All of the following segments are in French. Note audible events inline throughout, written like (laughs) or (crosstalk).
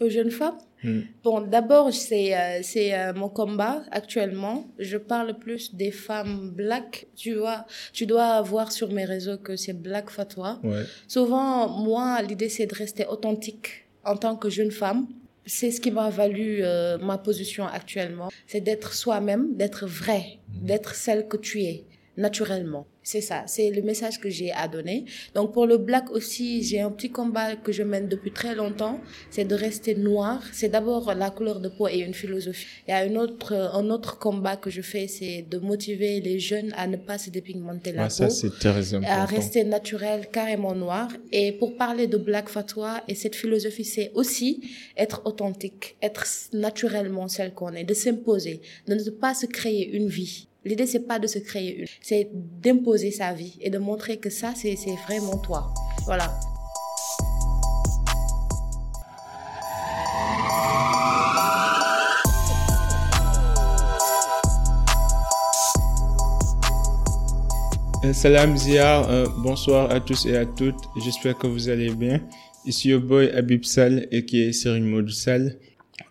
Aux jeunes femmes Hmm. Bon, d'abord, c'est euh, c'est euh, mon combat actuellement. Je parle plus des femmes black. Tu vois, tu dois voir sur mes réseaux que c'est Black Fatwa. Ouais. Souvent, moi, l'idée, c'est de rester authentique en tant que jeune femme. C'est ce qui m'a valu euh, ma position actuellement. C'est d'être soi-même, d'être vrai, d'être celle que tu es, naturellement. C'est ça, c'est le message que j'ai à donner. Donc pour le black aussi, j'ai un petit combat que je mène depuis très longtemps, c'est de rester noir. C'est d'abord la couleur de peau et une philosophie. Il y a une autre, un autre combat que je fais, c'est de motiver les jeunes à ne pas se dépigmenter la Ah, ça, peau c'est très à rester naturel, carrément noir. Et pour parler de Black Fatwa et cette philosophie, c'est aussi être authentique, être naturellement celle qu'on est, de s'imposer, de ne pas se créer une vie. L'idée, c'est pas de se créer une, c'est d'imposer sa vie et de montrer que ça, c'est, vraiment toi. Voilà. Euh, Salam Zia, euh, bonsoir à tous et à toutes. J'espère que vous allez bien. Ici your boy Habib Sal et qui est Serine Modou Sal.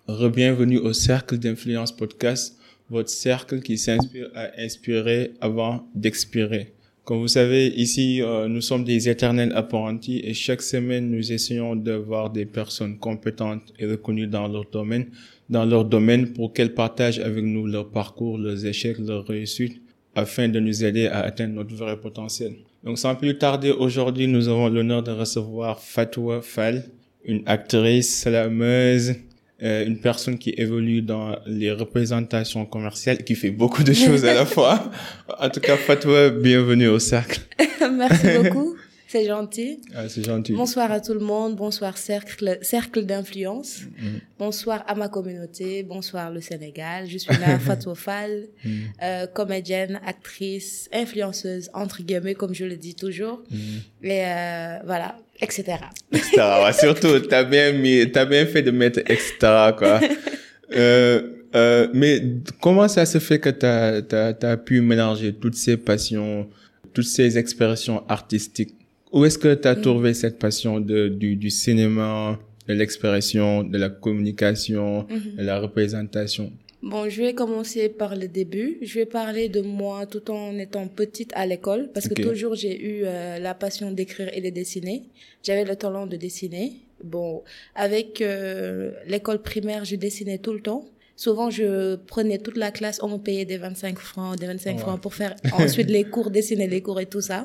Rebienvenue au Cercle d'Influence Podcast, votre cercle qui s'inspire à inspirer avant d'expirer. Comme vous savez, ici, euh, nous sommes des éternels apprentis et chaque semaine, nous essayons de voir des personnes compétentes et reconnues dans leur domaine, dans leur domaine pour qu'elles partagent avec nous leur parcours, leurs échecs, leurs réussites, afin de nous aider à atteindre notre vrai potentiel. Donc, sans plus tarder, aujourd'hui, nous avons l'honneur de recevoir Fatwa Fall, une actrice, slameuse, euh, une personne qui évolue dans les représentations commerciales, qui fait beaucoup de choses à la (laughs) fois. En tout cas, Fatwa, bienvenue au cercle. Merci beaucoup. C'est gentil. Ah, c'est gentil. Bonsoir à tout le monde. Bonsoir cercle, cercle d'influence. Bonsoir à ma communauté. Bonsoir le Sénégal. Je suis là, (laughs) Fatou Fall, euh, comédienne, actrice, influenceuse, entre guillemets, comme je le dis toujours. Et euh, voilà, etc. etc. Ouais, (laughs) surtout, t'as bien mis, t'as bien fait de mettre etc. quoi. (laughs) euh, euh, mais comment ça se fait que t'as, t'as, t'as pu mélanger toutes ces passions, toutes ces expressions artistiques? Où est-ce que t'as trouvé cette passion de, du, du cinéma, de l'expression, de la communication, de la représentation? Bon, je vais commencer par le début. Je vais parler de moi tout en étant petite à l'école parce que toujours j'ai eu euh, la passion d'écrire et de dessiner. J'avais le talent de dessiner. Bon, avec euh, l'école primaire, je dessinais tout le temps. Souvent, je prenais toute la classe, on me payait des 25 francs, des 25 Ouais. francs pour faire (laughs) ensuite les cours, dessiner les cours et tout ça.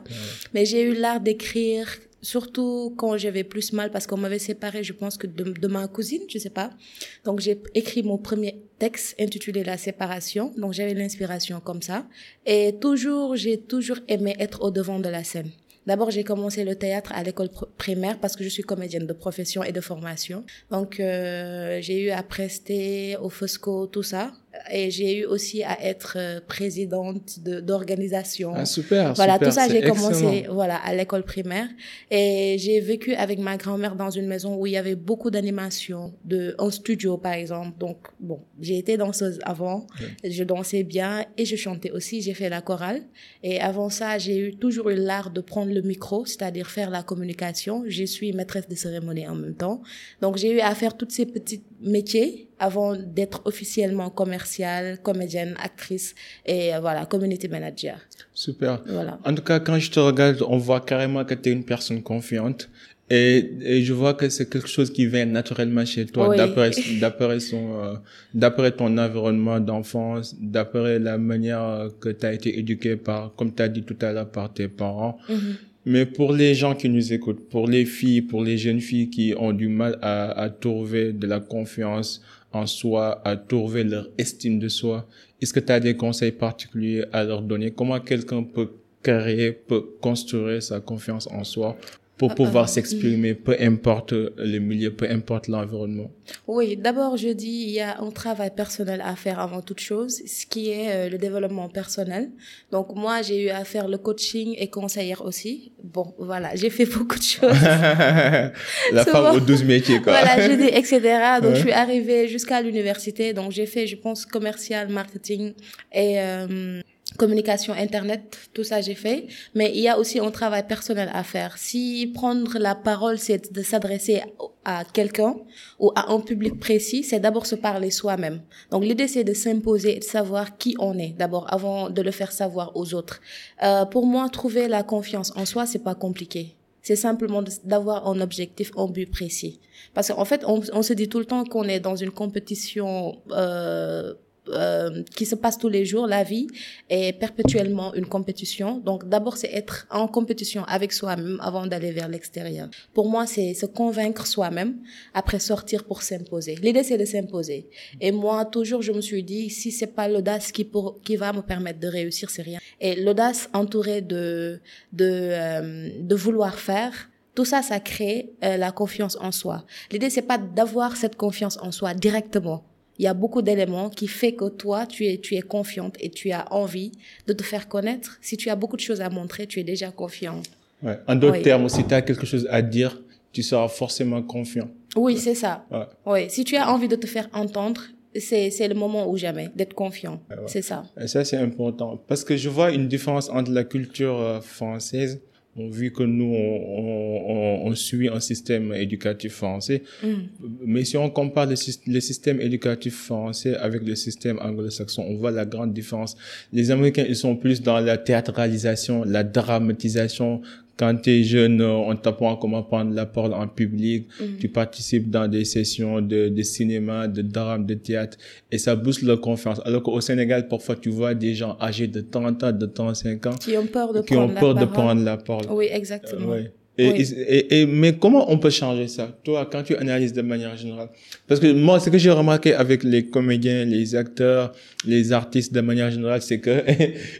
Mais j'ai eu l'art d'écrire, surtout quand j'avais plus mal parce qu'on m'avait séparé, je pense que de, de ma cousine, je sais pas. Donc j'ai écrit mon premier texte intitulé La séparation. Donc j'avais l'inspiration comme ça. Et toujours, j'ai toujours aimé être au devant de la scène. D'abord, j'ai commencé le théâtre à l'école pr- primaire parce que je suis comédienne de profession et de formation. Donc, euh, j'ai eu à prester au Fosco, tout ça. Et j'ai eu aussi à être euh, présidente de- d'organisation. Ah, super, Voilà, super, tout ça, j'ai commencé excellent. voilà, à l'école primaire. Et j'ai vécu avec ma grand-mère dans une maison où il y avait beaucoup d'animation, de, un studio, par exemple. Donc, bon, j'ai été danseuse avant. Je dansais bien et je chantais aussi. J'ai fait la chorale. Et avant ça, j'ai eu toujours eu l'art de prendre le micro, c'est-à-dire faire la communication. Je suis maîtresse de cérémonie en même temps. Donc, j'ai eu à faire tous ces petits métiers avant d'être officiellement commerciale, comédienne, actrice et euh, voilà, community manager. Super. Voilà. En tout cas, quand je te regarde, on voit carrément que tu es une personne confiante. Et, et je vois que c'est quelque chose qui vient naturellement chez toi, Oui. d'après, (laughs) d'après son, euh, d'après ton environnement d'enfance, d'après la manière euh, que tu as été éduqué par, comme tu as dit tout à l'heure, par tes parents. Mais pour les gens qui nous écoutent, pour les filles, pour les jeunes filles qui ont du mal à, à trouver de la confiance en soi, à trouver leur estime de soi, est-ce que tu as des conseils particuliers à leur donner? Comment quelqu'un peut créer, peut construire sa confiance en soi? Pour pouvoir s'exprimer, peu importe le milieu, peu importe l'environnement? Oui, d'abord, je dis, il y a un travail personnel à faire avant toute chose, ce qui est euh, le développement personnel. Donc, moi, j'ai eu à faire le coaching et conseillère aussi. Bon, voilà, j'ai fait (laughs) beaucoup de choses. (laughs) la femme bon. aux douze métiers, quoi. voilà, j'ai dit, etc. Donc, Ouais. je suis arrivée jusqu'à l'université. Donc, j'ai fait, je pense, commercial, marketing et euh, communication internet. Tout ça, j'ai fait. Mais il y a aussi un travail personnel à faire. Si prendre la parole, c'est de s'adresser à quelqu'un ou à un public précis, c'est d'abord se parler soi-même. Donc l'idée c'est de s'imposer et de savoir qui on est d'abord avant de le faire savoir aux autres. Euh, pour moi, trouver la confiance en soi, c'est pas compliqué. C'est simplement d'avoir un objectif, un but précis. Parce qu'en fait, on, se dit tout le temps qu'on est dans une compétition euh, euh, qui se passe tous les jours, la vie est perpétuellement une compétition. Donc d'abord, c'est être en compétition avec soi-même avant d'aller vers l'extérieur. Pour moi, c'est se convaincre soi-même, après sortir pour s'imposer. L'idée, c'est de s'imposer. Et moi, toujours, je me suis dit, si c'est pas l'audace qui, pour, qui va me permettre de réussir, c'est rien. Et l'audace entourée de, de, euh, de vouloir faire, tout ça, ça crée euh, la confiance en soi. L'idée, c'est pas d'avoir cette confiance en soi directement il y a beaucoup d'éléments qui fait que toi, tu es, tu es confiante et tu as envie de te faire connaître. Si tu as beaucoup de choses à montrer, tu es déjà confiant. Ouais. En d'autres termes, si tu as quelque chose à dire, tu seras forcément confiant. Oui, c'est ça. Ouais. Oui. Si tu as envie de te faire entendre, c'est, c'est le moment ou jamais d'être confiant. C'est ça. Et ça, c'est important. Parce que je vois une différence entre la culture euh, française vu que nous, on, on, on, suit un système éducatif français, mm. mais si on compare le, système éducatif français avec le système anglo-saxon, on voit la grande différence. Les Américains, ils sont plus dans la théâtralisation, la dramatisation, quand tu es jeune, on t'apprend comment prendre la parole en public. Mm. Tu participes dans des sessions de, de cinéma, de drame, de théâtre. Et ça booste leur confiance. Alors qu'au Sénégal, parfois, tu vois des gens âgés de 30 ans, de 35 ans. Qui ont peur de, qui prendre, ont peur la de prendre la parole. Oui, exactement. Euh, et, et, et, mais comment on peut changer ça, toi, quand tu analyses de manière générale? Parce que moi, ce que j'ai remarqué avec les comédiens, les acteurs, les artistes de manière générale, c'est que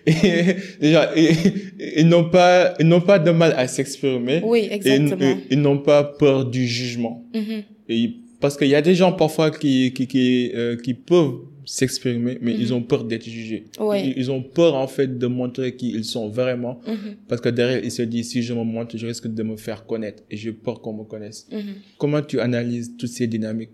(laughs) déjà, ils, n'ont pas, ils n'ont pas de mal à s'exprimer. Oui, exactement. Ils, n'ont pas peur du jugement. Mm-hmm. Et parce qu'il y a des gens parfois qui qui qui, euh, qui peuvent s'exprimer, mais ils mhm. ont peur d'être jugés. Ils, ont peur, en fait, de montrer qui ils sont vraiment. Mhm. Parce que derrière, ils se disent, si je me montre, je risque de me faire connaître. Et j'ai peur qu'on me connaisse. Mhm. Comment tu analyses toutes ces dynamiques?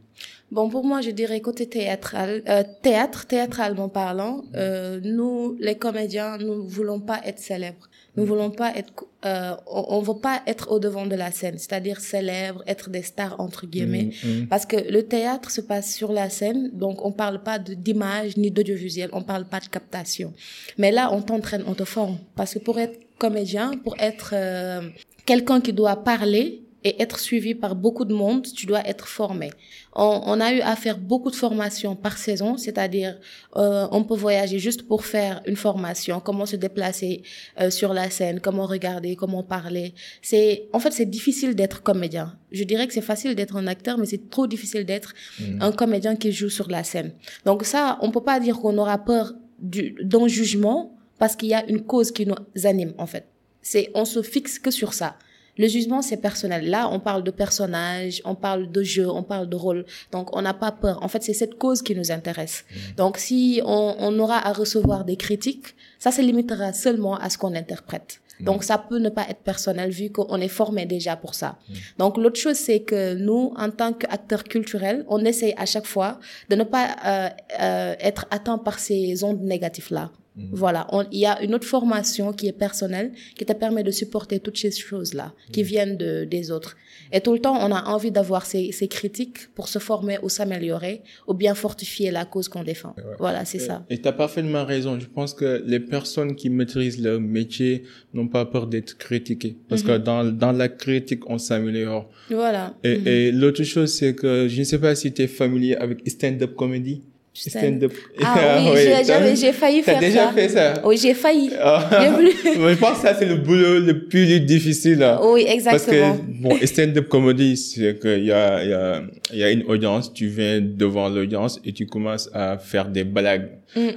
Bon, pour moi, je dirais côté théâtral, euh, théâtre, théâtralement parlant, euh, nous, les comédiens, nous voulons pas être célèbres. Nous voulons pas être, euh, on, veut pas être au devant de la scène, c'est-à-dire célèbre, être des stars entre guillemets, mm, mm. parce que le théâtre se passe sur la scène, donc on parle pas d'image ni d'audiovisuel, on parle pas de captation. Mais là, on t'entraîne, on te forme, parce que pour être comédien, pour être euh, quelqu'un qui doit parler, et être suivi par beaucoup de monde, tu dois être formé. On, on a eu à faire beaucoup de formations par saison, c'est-à-dire euh, on peut voyager juste pour faire une formation, comment se déplacer euh, sur la scène, comment regarder, comment parler. C'est en fait c'est difficile d'être comédien. Je dirais que c'est facile d'être un acteur, mais c'est trop difficile d'être mmh. un comédien qui joue sur la scène. Donc ça, on peut pas dire qu'on aura peur d'un jugement parce qu'il y a une cause qui nous anime en fait. C'est on se fixe que sur ça. Le jugement, c'est personnel. Là, on parle de personnages, on parle de jeu, on parle de rôle. Donc, on n'a pas peur. En fait, c'est cette cause qui nous intéresse. Mmh. Donc, si on, on, aura à recevoir des critiques, ça se limitera seulement à ce qu'on interprète. Mmh. Donc, ça peut ne pas être personnel vu qu'on est formé déjà pour ça. Mmh. Donc, l'autre chose, c'est que nous, en tant qu'acteurs culturels, on essaye à chaque fois de ne pas euh, euh, être atteint par ces ondes négatives-là. Mhm. Voilà, il y a une autre formation qui est personnelle, qui te permet de supporter toutes ces choses-là, qui mhm. viennent de, des autres. Et tout le temps, on a envie d'avoir ces, ces critiques pour se former ou s'améliorer, ou bien fortifier la cause qu'on défend. Voilà, c'est ça. Et tu as parfaitement raison. Je pense que les personnes qui maîtrisent leur métier n'ont pas peur d'être critiquées. Parce que mhm. dans, dans la critique, on s'améliore. Voilà. Et, et l'autre chose, c'est que je ne sais pas si tu es familier avec stand-up comedy. Stand-up. (laughs) Ah oui, j'ai failli faire ça. Déjà fait ça? Oui, j'ai failli. Ah. (laughs) je pense que ça, c'est le boulot le plus difficile. Oui, exactement. Parce que, bon, stand-up comedy, c'est qu'il y a, y a, y a une audience, tu viens devant l'audience et tu commences à faire des blagues. Mm.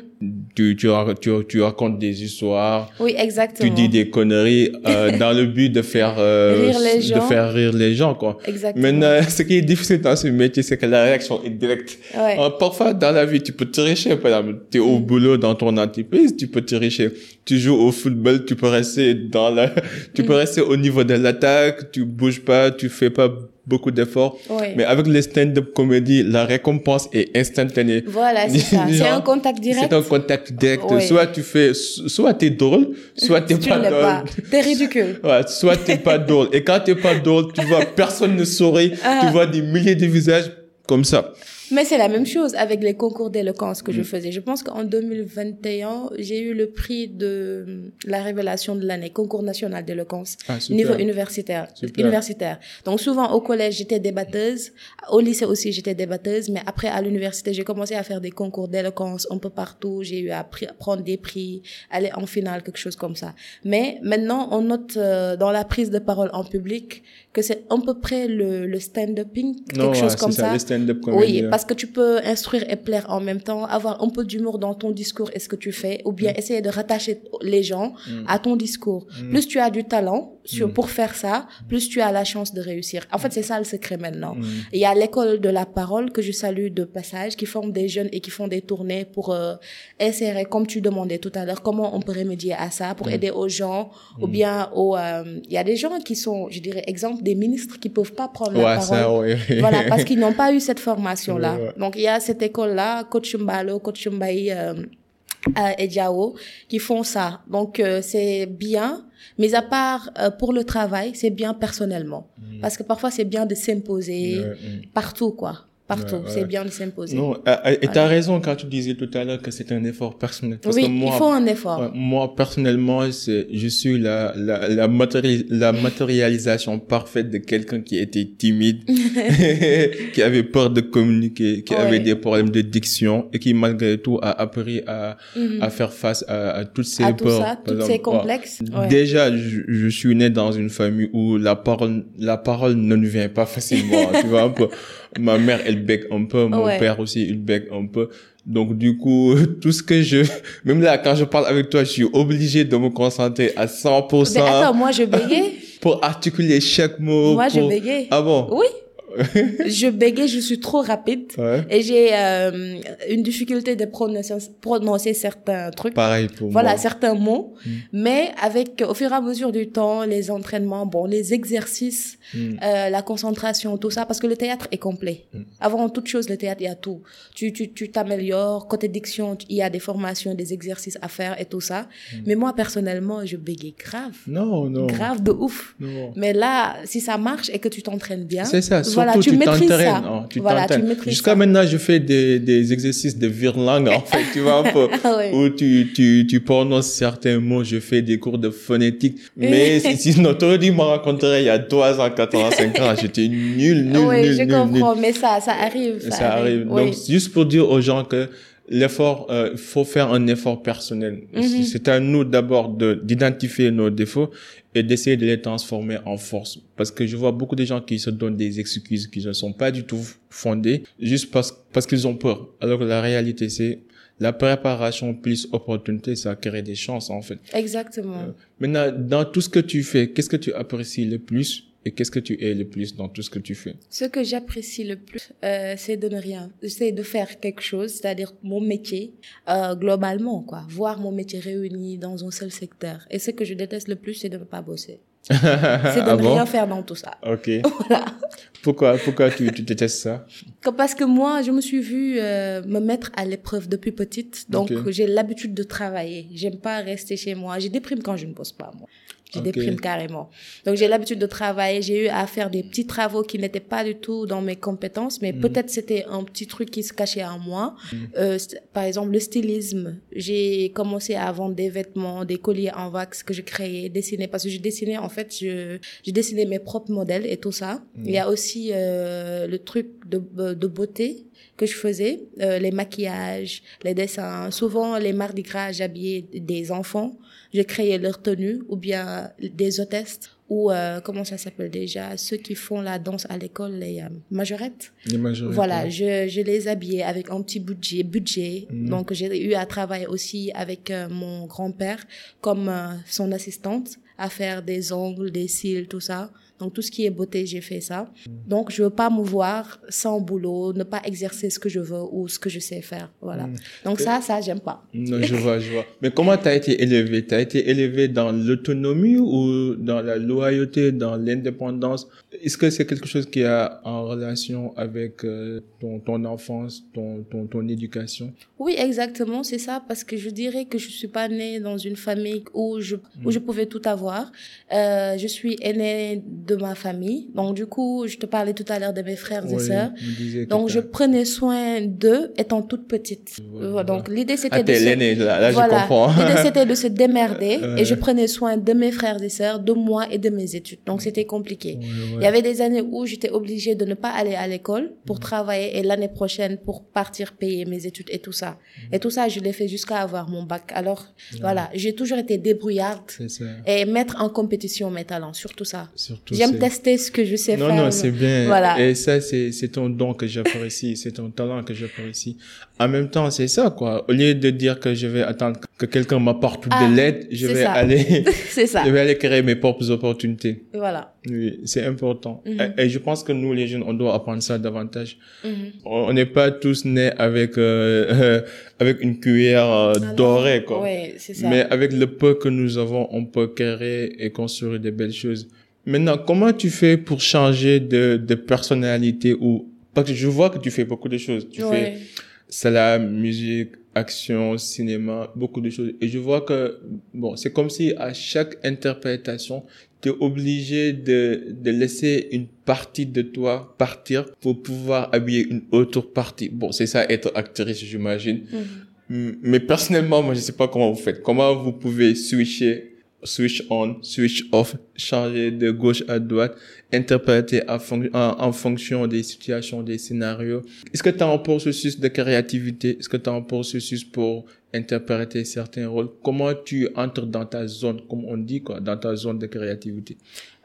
Tu, tu, tu, tu, racontes des histoires. Oui, exactement. Tu dis des conneries euh, (laughs) dans le but de faire euh, rire les gens. de faire rire les gens quoi. Exactement. Maintenant, ce qui est difficile dans ce métier, c'est que la réaction est directe. Ouais. Euh, parfois dans la la vie, tu peux tricher. Par exemple, tu es au boulot dans ton entreprise, tu peux tricher. Tu joues au football, tu peux rester dans la, (laughs) tu peux rester au niveau de l'attaque, tu bouges pas, tu fais pas beaucoup d'efforts. Oui. Mais avec les stand-up comédie, la récompense est instantanée. Voilà, c'est ça. (laughs) C'est un contact direct. C'est un contact direct. Oui. Soit tu fais, soit t'es drôle, soit t'es (laughs) tu pas drôle. pas. T'es ridicule. Ouais, soit t'es pas drôle. Et quand t'es pas drôle, tu vois, personne ne sourit. Ah. Tu vois des milliers de visages comme ça. Mais c'est la même chose avec les concours d'éloquence que je Mm. faisais. Je pense qu'en 2021, j'ai eu le prix de la révélation de l'année, concours national d'éloquence, Ah, niveau universitaire. Super. Universitaire. Donc souvent au collège, j'étais débatteuse. Au lycée aussi, j'étais débatteuse. Mais après, à l'université, j'ai commencé à faire des concours d'éloquence un peu partout. J'ai eu à prendre des prix, aller en finale, quelque chose comme ça. Mais maintenant, on note euh, dans la prise de parole en public que c'est à peu près le, le stand-upping, quelque ouais, chose comme ça, ça. les stand-up Oui. Parce que tu peux instruire et plaire en même temps, avoir un peu d'humour dans ton discours et ce que tu fais, ou bien essayer de rattacher les gens à ton discours. Plus tu as du talent sur, pour faire ça, plus tu as la chance de réussir. En fait, c'est ça le secret maintenant. Il y a l'école de la parole que je salue de passage, qui forme des jeunes et qui font des tournées pour euh, insérer, comme tu demandais tout à l'heure, comment on peut remédier à ça pour aider aux gens, ou bien aux, euh, il y a des gens qui sont, je dirais, exemple des ministres qui peuvent pas prendre la Ouais, parole. ça, oui. Voilà, parce (laughs) qu'ils n'ont pas eu cette formation-là. Ouais. Donc, il y a cette école-là, Coach Mbalo, Coach Mbaye euh, euh, et Diao, qui font ça. Donc, euh, c'est bien, mais à part euh, pour le travail, c'est bien personnellement. Parce que parfois, c'est bien de s'imposer Mm. Mm. partout, quoi. Partout, Ouais, ouais. c'est bien de s'imposer. Non, euh, euh, et t'as raison quand tu disais tout à l'heure que c'est un effort personnel. Parce oui, que moi, il faut un effort. Moi, personnellement, je suis la, la, la, matéri- la matérialisation parfaite de quelqu'un qui était timide, (laughs) (laughs) qui avait peur de communiquer, qui Ouais. avait des problèmes de diction et qui, malgré tout, a appris à, à faire face à, à toutes ces Mhm. à tout peurs. ça, Par tous exemple, ces complexes. Déjà, je, je suis né dans une famille où la parole, la parole ne nous vient pas facilement. tu vois un peu. (laughs) Ma mère, elle bec un peu. Mon Ouais. père aussi, il bec un peu. Donc, du coup, (laughs) tout ce que je, même là, quand je parle avec toi, je suis obligé de me concentrer à 100% Mais attends, moi, je bégayais. (laughs) pour articuler chaque mot. moi, je bégayais. Ah bon? Oui. (laughs) je bégayais, je suis trop rapide. Ouais. Et j'ai euh, une difficulté de prononcer, prononcer certains trucs. Pareil pour Voilà, moi. certains mots. Mm. Mais avec, au fur et à mesure du temps, les entraînements, bon, les exercices, Mm. euh, la concentration, tout ça, parce que le théâtre est complet. Mm. Avant toute chose, le théâtre, il y a tout. Tu, tu, tu t'améliores. Côté diction, il y a des formations, des exercices à faire et tout ça. Mais moi, personnellement, je bégayais grave. Non, non. Grave de ouf. Non. Mais là, si ça marche et que tu t'entraînes bien. C'est ça, Voilà, surtout tu tu maîtrises t'entraînes. ça. hein, tu Voilà, Jusqu'à maintenant, je fais des, des exercices de virlangue, en fait, tu vois un peu. (laughs) Ah ouais. Où tu, tu, tu prononces certains mots, je fais des cours de phonétique. (laughs) Mais si, t'aurais dû me rencontrer il y a 3 ans, 4 ans, 5 ans, j'étais nul, nul, oui, nul, je nul, nul. comprends, mais ça, ça arrive. Ça, Ça arrive. oui. Donc, juste pour dire aux gens que l'effort, euh, il faut faire un effort personnel. Mhm. C'est à nous d'abord de d'identifier nos défauts et d'essayer de les transformer en force. Parce que je vois beaucoup de gens qui se donnent des excuses qui ne sont pas du tout fondées, juste parce, parce qu'ils ont peur. Alors que la réalité, c'est la préparation plus opportunité, ça crée des chances, en fait. Exactement. Maintenant, dans tout ce que tu fais, qu'est-ce que tu apprécies le plus et qu'est-ce que tu es le plus dans tout ce que tu fais? Ce que j'apprécie le plus, euh, c'est de ne rien, c'est de faire quelque chose, c'est-à-dire mon métier, euh, globalement, quoi. Voir mon métier réuni dans un seul secteur. Et ce que je déteste le plus, c'est de ne pas bosser. (laughs) C'est de ah ne bon? rien faire dans tout ça. Ok. (laughs) Voilà. Pourquoi, pourquoi tu, tu détestes ça? Parce que moi, je me suis vue euh, me mettre à l'épreuve depuis petite. Donc, j'ai l'habitude de travailler. J'aime pas rester chez moi. J'ai déprime quand je ne bosse pas, moi. Ok. déprime carrément. Donc, j'ai l'habitude de travailler. J'ai eu à faire des petits travaux qui n'étaient pas du tout dans mes compétences, mais peut-être c'était un petit truc qui se cachait en moi. Euh, c'est- par exemple, le stylisme. J'ai commencé à vendre des vêtements, des colliers en wax que je créais, dessiner. Parce que je dessinais, en fait, je, je dessinais mes propres modèles et tout ça. Il y a aussi euh, le truc de, de beauté que je faisais, euh, les maquillages, les dessins. Souvent, les mardis gras, j'habillais des enfants. Je créais leur tenue ou bien des hôtesses ou euh, comment ça s'appelle déjà ceux qui font la danse à l'école les euh, majorettes Les majorités. voilà je, je les habillais avec un petit budget budget Mhm. donc j'ai eu à travailler aussi avec euh, mon grand-père comme euh, son assistante à faire des ongles des cils tout ça Donc tout ce qui est beauté, j'ai fait ça. Donc je veux pas me voir sans boulot, ne pas exercer ce que je veux ou ce que je sais faire. Voilà. Mm. Donc ça, ça, j'aime pas. Non, je vois, je vois. Mais comment tu as été élevé Tu as été élevé dans l'autonomie ou dans la loyauté, dans l'indépendance? Est-ce que c'est quelque chose qui a en relation avec euh, ton, ton enfance, ton, ton, ton éducation? Oui, exactement, c'est ça, parce que je dirais que je suis pas née dans une famille où je, où je pouvais tout avoir. Euh, je suis aînée de ma famille. Donc, du coup, je te parlais tout à l'heure de mes frères et Oui, sœurs. Donc, je prenais soin d'eux étant toute petite. Voilà. Donc, l'idée, c'était Ah, de t'es se... l'aîné, là, là je voilà. comprends. L'idée, c'était de se (laughs) démerder et je prenais soin de mes frères et sœurs, de moi et de mes études. Donc, c'était compliqué. Ouais, Il ouais. Y avait des années où j'étais obligée de ne pas aller à l'école pour travailler et l'année prochaine pour partir payer mes études et tout ça. Et tout ça, je l'ai fait jusqu'à avoir mon bac. Alors, voilà, j'ai toujours été débrouillarde C'est ça. et mettre en compétition mes talents, surtout ça. Surtout, J'aime tester ce que je sais Non, faire. non, c'est bien. Voilà. Et ça, c'est, c'est ton don que j'apprécie, (laughs) c'est ton talent que j'apprécie. En même temps, c'est ça, quoi. Au lieu de dire que je vais attendre que quelqu'un m'apporte Ah, de l'aide, je vais ça. aller, (laughs) c'est ça. (laughs) je vais aller créer mes propres opportunités. Voilà. Oui, c'est important. Mhm. et, et je pense que nous, les jeunes, on doit apprendre ça davantage. Mhm. On on n'est pas tous nés avec, euh, (laughs) avec une cuillère euh, dorée, quoi. Oui, c'est ça. Mais avec le peu que nous avons, on peut créer et construire des belles choses. Maintenant, comment tu fais pour changer de, de personnalité ou parce que je vois que tu fais beaucoup de choses. Tu fais Ouais. salam, musique, action, cinéma, beaucoup de choses. Et je vois que bon, c'est comme si à chaque interprétation, tu es obligé de, de laisser une partie de toi partir pour pouvoir habiller une autre partie. Bon, c'est ça être actrice, j'imagine. Mhm. Mm, Mais personnellement, moi, je sais pas comment vous faites. Comment vous pouvez switcher, switch on, switch off, changer de gauche à droite, interpréter fon- en, en fonction des situations, des scénarios. Est-ce que tu as un processus de créativité? Est-ce que tu as un processus pour interpréter certains rôles? Comment tu entres dans ta zone, comme on dit, quoi, dans ta zone de créativité?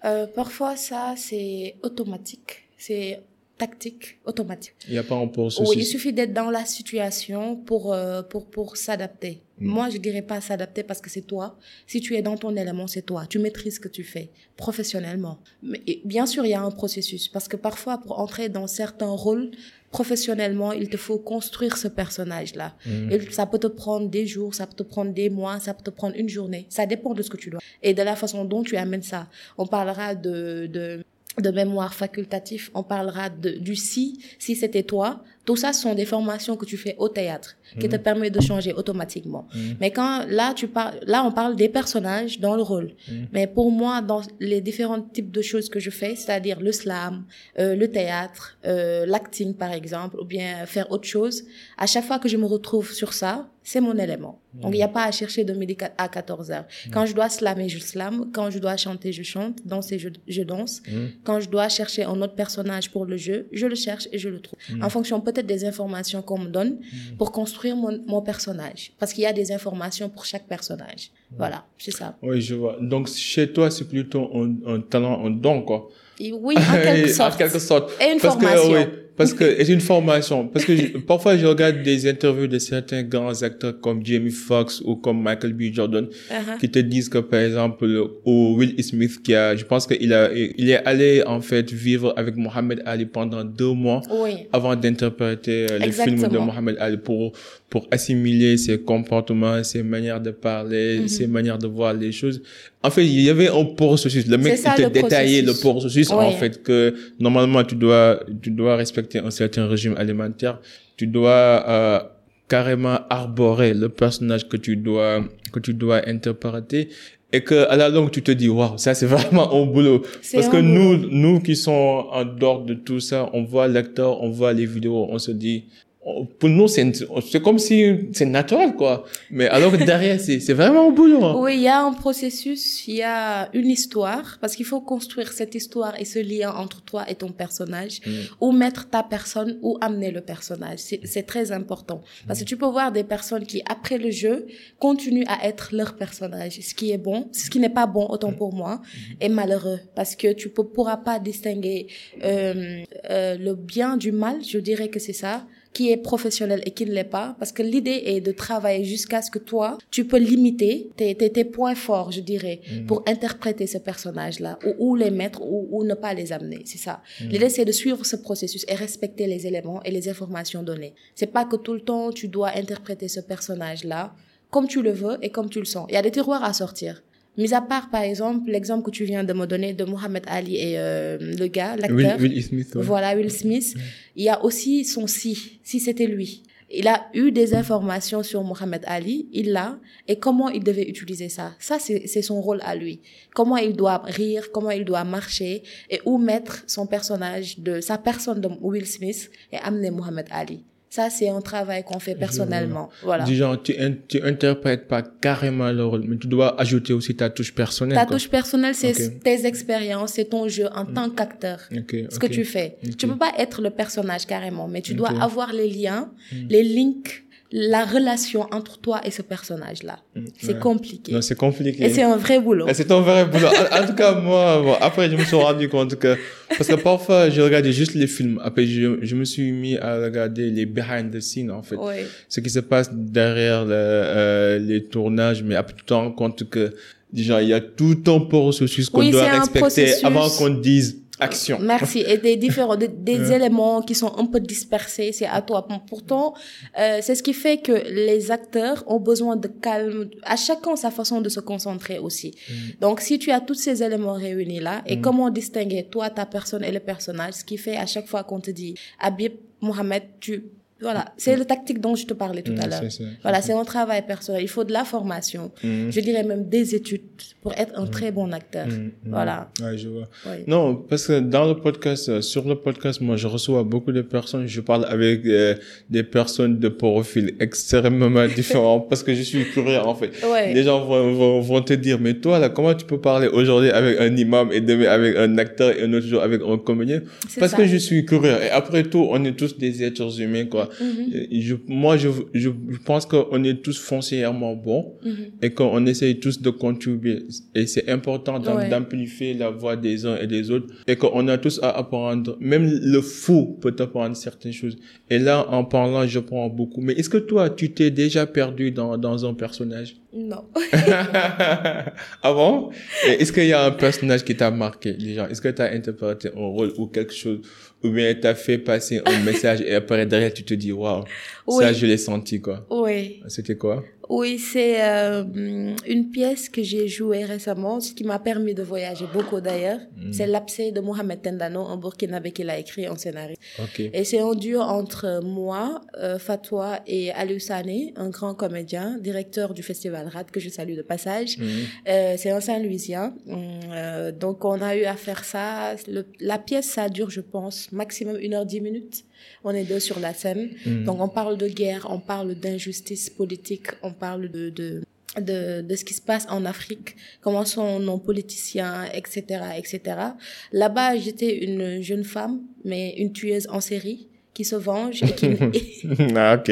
Euh, parfois, ça, c'est automatique. C'est tactique, automatique. Il n'y a pas un Oui, il processus. suffit d'être dans la situation pour, euh, pour, pour s'adapter. Mm. Moi, je dirais pas s'adapter parce que c'est toi. Si tu es dans ton élément, c'est toi. Tu maîtrises ce que tu fais professionnellement. Mais bien sûr, il y a un processus parce que parfois, pour entrer dans certains rôles professionnellement, il te faut construire ce personnage-là. Mm. Et ça peut te prendre des jours, ça peut te prendre des mois, ça peut te prendre une journée. Ça dépend de ce que tu dois. Et de la façon dont tu amènes ça. On parlera de, de, de mémoire facultatif, on parlera de, du si, si c'était toi. Tout ça sont des formations que tu fais au théâtre, qui te permettent de changer automatiquement. Mhm. Mais quand là, tu parles, là, on parle des personnages dans le rôle. Mhm. Mais pour moi, dans les différents types de choses que je fais, c'est-à-dire le slam, euh, le théâtre, euh, l'acting par exemple, ou bien faire autre chose, à chaque fois que je me retrouve sur ça, c'est mon élément. Donc il n'y a pas à chercher de midi à 14 heures. Quand je dois slammer, je slame. Quand je dois chanter, je chante. Danser, je, je danse. Mhm. Quand je dois chercher un autre personnage pour le jeu, je le cherche et je le trouve. En fonction peut-être des informations qu'on me donne pour construire mon, mon personnage. Parce qu'il y a des informations pour chaque personnage. Voilà, c'est ça. Oui, je vois. Donc, chez toi, c'est plutôt un, un talent, un don, quoi. Et oui, en (laughs) quelque sorte. En quelque sorte. Et une parce formation. Que, oui, parce que (laughs) c'est une formation. Parce que je- parfois, je regarde des interviews de certains grands acteurs comme Jamie Foxx ou comme Michael B. Jordan Uh-huh. qui te disent que, par exemple, ou Will Smith qui a, je pense qu'il a, il est allé, en fait, vivre avec Mohamed Ali pendant deux mois Oui, avant d'interpréter euh, les films de. Mohamed Ali pour, pour assimiler ses comportements, ses manières de parler, Mhm. ses manières de voir les choses. En fait, il y avait un processus. Le mec, ça, il te le détaillait le processus. processus, en fait, que normalement, tu dois, tu dois respecter un certain régime alimentaire. Tu dois, euh, carrément arborer le personnage que tu dois, que tu dois interpréter. Et que, à la longue, tu te dis, waouh, ça, c'est (laughs) vraiment un boulot. Parce que nous, nous qui sommes en dehors de tout ça, on voit l'acteur, on voit les vidéos, on se dit, pour nous, c'est comme si c'est naturel, quoi. Mais alors que derrière, c'est vraiment un boulot. hein. Oui, il y a un processus, il y a une histoire, parce qu'il faut construire cette histoire et ce lien entre toi et ton personnage, Mm. ou mettre ta personne, ou amener le personnage. C'est c'est très important. Parce que tu peux voir des personnes qui, après le jeu, continuent à être leur personnage. Ce qui est bon, ce qui n'est pas bon, autant pour moi, est malheureux. Parce que tu ne pourras pas distinguer euh, euh, le bien du mal, je dirais que c'est ça. Qui est professionnel et qui ne l'est pas, parce que l'idée est de travailler jusqu'à ce que toi, tu peux limiter tes, tes, tes points forts, je dirais, Mm. pour interpréter ce personnage-là, ou, ou les mettre, ou, ou ne pas les amener. C'est ça. Mm. L'idée, c'est de suivre ce processus et respecter les éléments et les informations données. C'est pas que tout le temps, tu dois interpréter ce personnage-là comme tu le veux et comme tu le sens. Il y a des tiroirs à sortir. Mis à part, par exemple, l'exemple que tu viens de me donner de Mohamed Ali et euh, le gars, Will, l'acteur. Will Smith, ouais. Voilà, Will Smith. Il y a aussi son si, si c'était lui. Il a eu des informations sur Mohamed Ali, il l'a, et comment il devait utiliser ça? Ça, c'est c'est son rôle à lui. Comment il doit rire, comment il doit marcher, et où mettre son personnage de, sa personne de Will Smith et amener Mohamed Ali. Ça, c'est un travail qu'on fait personnellement. Voilà. Genre, tu, tu interprètes pas carrément le rôle, mais tu dois ajouter aussi ta touche personnelle. Ta quoi. touche personnelle, c'est tes expériences, c'est ton jeu en tant qu'acteur. Ok, ce que tu fais. Tu peux pas être le personnage carrément, mais tu dois avoir les liens, Mm. les links, la relation entre toi et ce personnage-là. C'est ouais. compliqué. Non, c'est compliqué. Et c'est un vrai boulot. C'est ton vrai boulot. En, en tout cas, moi, bon, après, je me suis rendu compte que, parce que parfois, je regardais juste les films. Après, je, je me suis mis à regarder les behind the scenes, en fait. Ouais. Ce qui se passe derrière le, euh, les tournages, mais après, tu te rends compte que, déjà, il y a tout un processus qu'on Oui, doit un respecter avant qu'on dise action. (laughs) Merci. Et des différents, des, des éléments qui sont un peu dispersés, c'est à toi. Pourtant, euh, c'est ce qui fait que les acteurs ont besoin de calme, à chacun sa façon de se concentrer aussi. Donc, si tu as tous ces éléments réunis là, et comment distinguer toi, ta personne et le personnage, ce qui fait à chaque fois qu'on te dit, Habib, Mohamed, tu, voilà. C'est le tactique dont je te parlais tout Mm, à l'heure. c'est ça. Voilà, c'est un travail personnel. Il faut de la formation. Mm. Je dirais même des études pour être un très bon acteur. Mm, mm. Voilà. Ouais, je vois. Oui. Non, parce que dans le podcast, euh, sur le podcast, moi, je reçois beaucoup de personnes. Je parle avec euh, des personnes de profils extrêmement (laughs) différents parce que je suis curieux, en fait. Ouais. Les gens vont, vont, vont te dire, mais toi, là, comment tu peux parler aujourd'hui avec un imam et demain avec un acteur et un autre jour avec un comédien? Parce ça. que je suis curieux. Et après tout, on est tous des êtres humains, quoi. Mhm. Je, moi, je, je, je pense qu'on est tous foncièrement bons Mhm. et qu'on essaye tous de contribuer. Et c'est important Ouais. d'amplifier la voix des uns et des autres et qu'on a tous à apprendre. Même le fou peut apprendre certaines choses. Et là, en parlant, je prends beaucoup. Mais est-ce que toi, tu t'es déjà perdu dans, dans un personnage? Non. (laughs) (laughs) ah bon? Est-ce qu'il y a un personnage qui t'a marqué, déjà? Est-ce que tu as interprété un rôle ou quelque chose? Ou bien tu as fait passer un message et après derrière tu te dis, waouh, ça je l'ai senti, quoi. Oui. C'était quoi? Oui, c'est euh, une pièce que j'ai jouée récemment, ce qui m'a permis de voyager beaucoup d'ailleurs. C'est l'abcès de Mohamed Tendano, un Burkinabé qu'il a écrit en scénario. Et c'est un duo entre moi, euh, Fatwa et Aliou Sané, un grand comédien, directeur du festival RAD, que je salue de passage. Mhm. Euh, c'est un Saint-Louisien. Euh, donc, on a eu à faire ça. Le- la pièce, ça dure, je pense, maximum une heure dix minutes. On est deux sur la scène. Mhm. Donc, on parle de guerre, on parle d'injustice politique, on parle de, de, de, de ce qui se passe en Afrique, comment sont nos politiciens, etc., etc. Là-bas, j'étais une jeune femme, mais une tueuse en série qui se venge et qui, (laughs) ah, ok.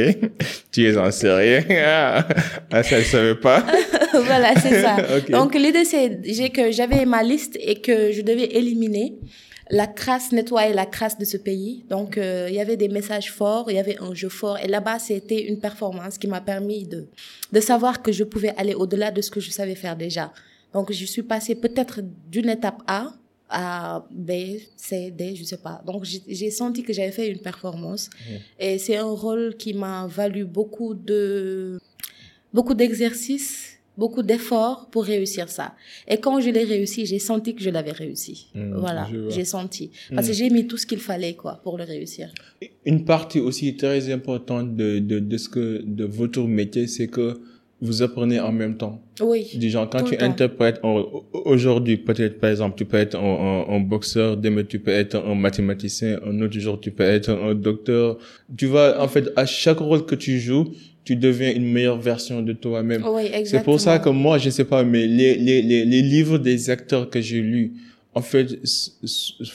Tu es en sérieux? (laughs) ah, ça, je savais pas. (laughs) voilà, c'est ça. Ok. Donc l'idée c'est que j'avais ma liste et que je devais éliminer la crasse, nettoyer la crasse de ce pays. Donc euh, il y avait des messages forts, il y avait un jeu fort et là-bas c'était une performance qui m'a permis de de savoir que je pouvais aller au-delà de ce que je savais faire déjà. Donc je suis passée peut-être d'une étape A à B, C, D, je sais pas. Donc j'ai- j'ai senti que j'avais fait une performance et c'est un rôle qui m'a valu beaucoup de beaucoup d'exercices, beaucoup d'efforts pour réussir ça. Et quand je l'ai réussi, j'ai senti que je l'avais réussi. Mm, voilà, j'ai senti. Parce que j'ai mis tout ce qu'il fallait quoi pour le réussir. Une partie aussi très importante de, de, de ce que, de votre métier, c'est que vous apprenez en même temps. Oui. Du genre, quand tu temps. interprètes, aujourd'hui, peut-être, par exemple, tu peux être un, un, un boxeur, demain, tu peux être un mathématicien, un autre jour, tu peux être un docteur. Tu vas, en fait, à chaque rôle que tu joues, tu deviens une meilleure version de toi-même. Oui. C'est pour ça que moi, je sais pas, mais les, les, les, les livres des acteurs que j'ai lus, en fait,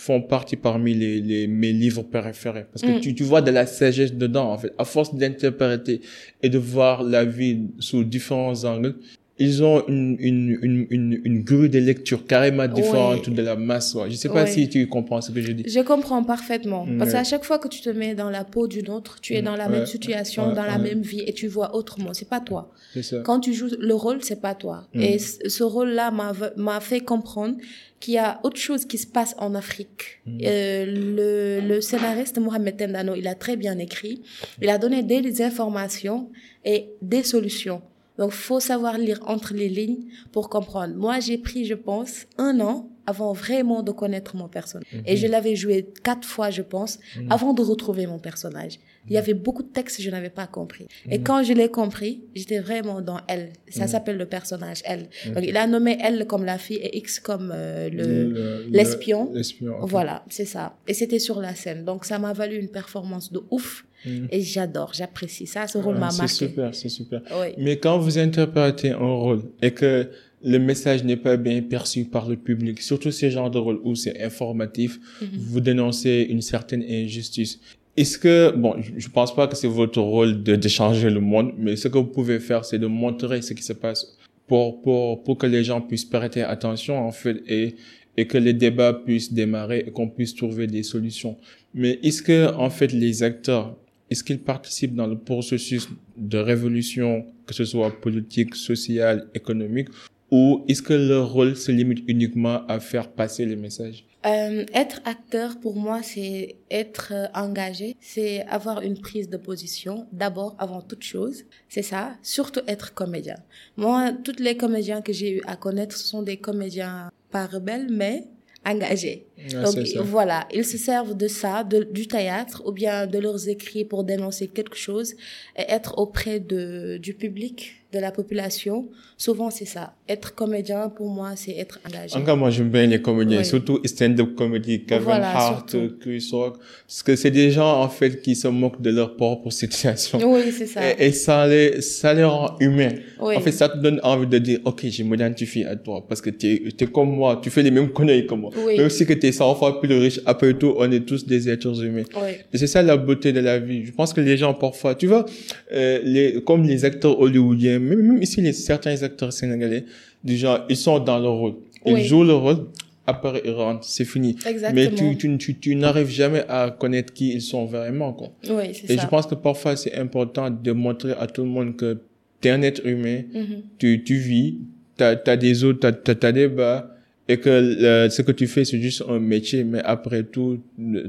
font partie parmi les, les, mes livres préférés. Parce que Mm. tu, tu vois de la sagesse dedans, en fait. À force d'interpréter et de voir la vie sous différents angles, ils ont une, une, une, une, une grue de lecture carrément différente de la masse. Ouais. Je sais pas si tu comprends ce que je dis. Je comprends parfaitement. Parce qu'à chaque fois que tu te mets dans la peau d'une autre, tu es dans la même situation, dans la même vie et tu vois autrement. C'est pas toi. Ça. Quand tu joues le rôle, c'est pas toi. Mm. Et ce rôle-là m'a fait comprendre qu'il y a autre chose qui se passe en Afrique. Mm. Euh, le, le scénariste Mohamed Tendano, il a très bien écrit. Il a donné des informations et des solutions. Donc, faut savoir lire entre les lignes pour comprendre. Moi, j'ai pris, je pense, un an avant vraiment de connaître mon personnage. Mhm. Et je l'avais joué quatre fois, je pense, mhm. avant de retrouver mon personnage. Il y avait beaucoup de textes que je n'avais pas compris. Et mhm. quand je l'ai compris, j'étais vraiment dans elle. Ça s'appelle le personnage elle. Donc, il a nommé elle comme la fille et X comme euh, le l'espion. Voilà, c'est ça. Et c'était sur la scène. Donc, ça m'a valu une performance de ouf. Et j'adore, j'apprécie ça. Ce rôle m'a marqué. C'est super, c'est super. Mais quand vous interprétez un rôle et que le message n'est pas bien perçu par le public, surtout ces genres de rôles où c'est informatif, mhm. vous dénoncez une certaine injustice. Est-ce que, bon, je pense pas que c'est votre rôle de, de changer le monde, mais ce que vous pouvez faire, c'est de montrer ce qui se passe pour, pour, pour que les gens puissent prêter attention, en fait, et, et que les débats puissent démarrer et qu'on puisse trouver des solutions. Mais est-ce que, en fait, les acteurs, est-ce qu'ils participent dans le processus de révolution, que ce soit politique, social, économique, ou est-ce que leur rôle se limite uniquement à faire passer les messages? Euh, Être acteur, pour moi, c'est être euh, engagé, c'est avoir une prise de position, d'abord, avant toute chose. C'est ça, surtout être comédien. Moi, tous les comédiens que j'ai eu à connaître, sont des comédiens pas rebelles, mais engagés. Donc voilà, ils se servent de ça, de, du théâtre ou bien de leurs écrits pour dénoncer quelque chose et être auprès de, du public de la population, souvent c'est ça. Être comédien, pour moi, c'est être engagé. Encore moi, j'aime bien les comédiens, surtout stand-up comedy, Kevin Hart, Chris Rock, parce que c'est des gens, en fait, qui se moquent de leur propre situation. Oui, c'est ça. Et, ça, les, ça les rend humains. En fait, ça te donne envie de dire, OK, je m'identifie à toi, parce que tu es, comme moi, tu fais les mêmes conneries que moi. Même si que tu es 100 fois plus riche, après tout, on est tous des êtres humains. Et c'est ça la beauté de la vie. Je pense que les gens, parfois, tu vois, euh, les, comme les acteurs hollywoodiens, même, ici, les, certains acteurs sénégalais, du genre, ils sont dans leur rôle. Ils jouent leur rôle, après ils rentrent, c'est fini. Exactement. Mais tu, tu, tu, tu n'arrives jamais à connaître qui ils sont vraiment, quoi. Oui, c'est ça. Et je pense que parfois, c'est important de montrer à tout le monde que tu es un être humain, mm-hmm. tu, tu vis, tu as, des autres, tu as, des bas, et que ce que tu fais, c'est juste un métier, mais après tout,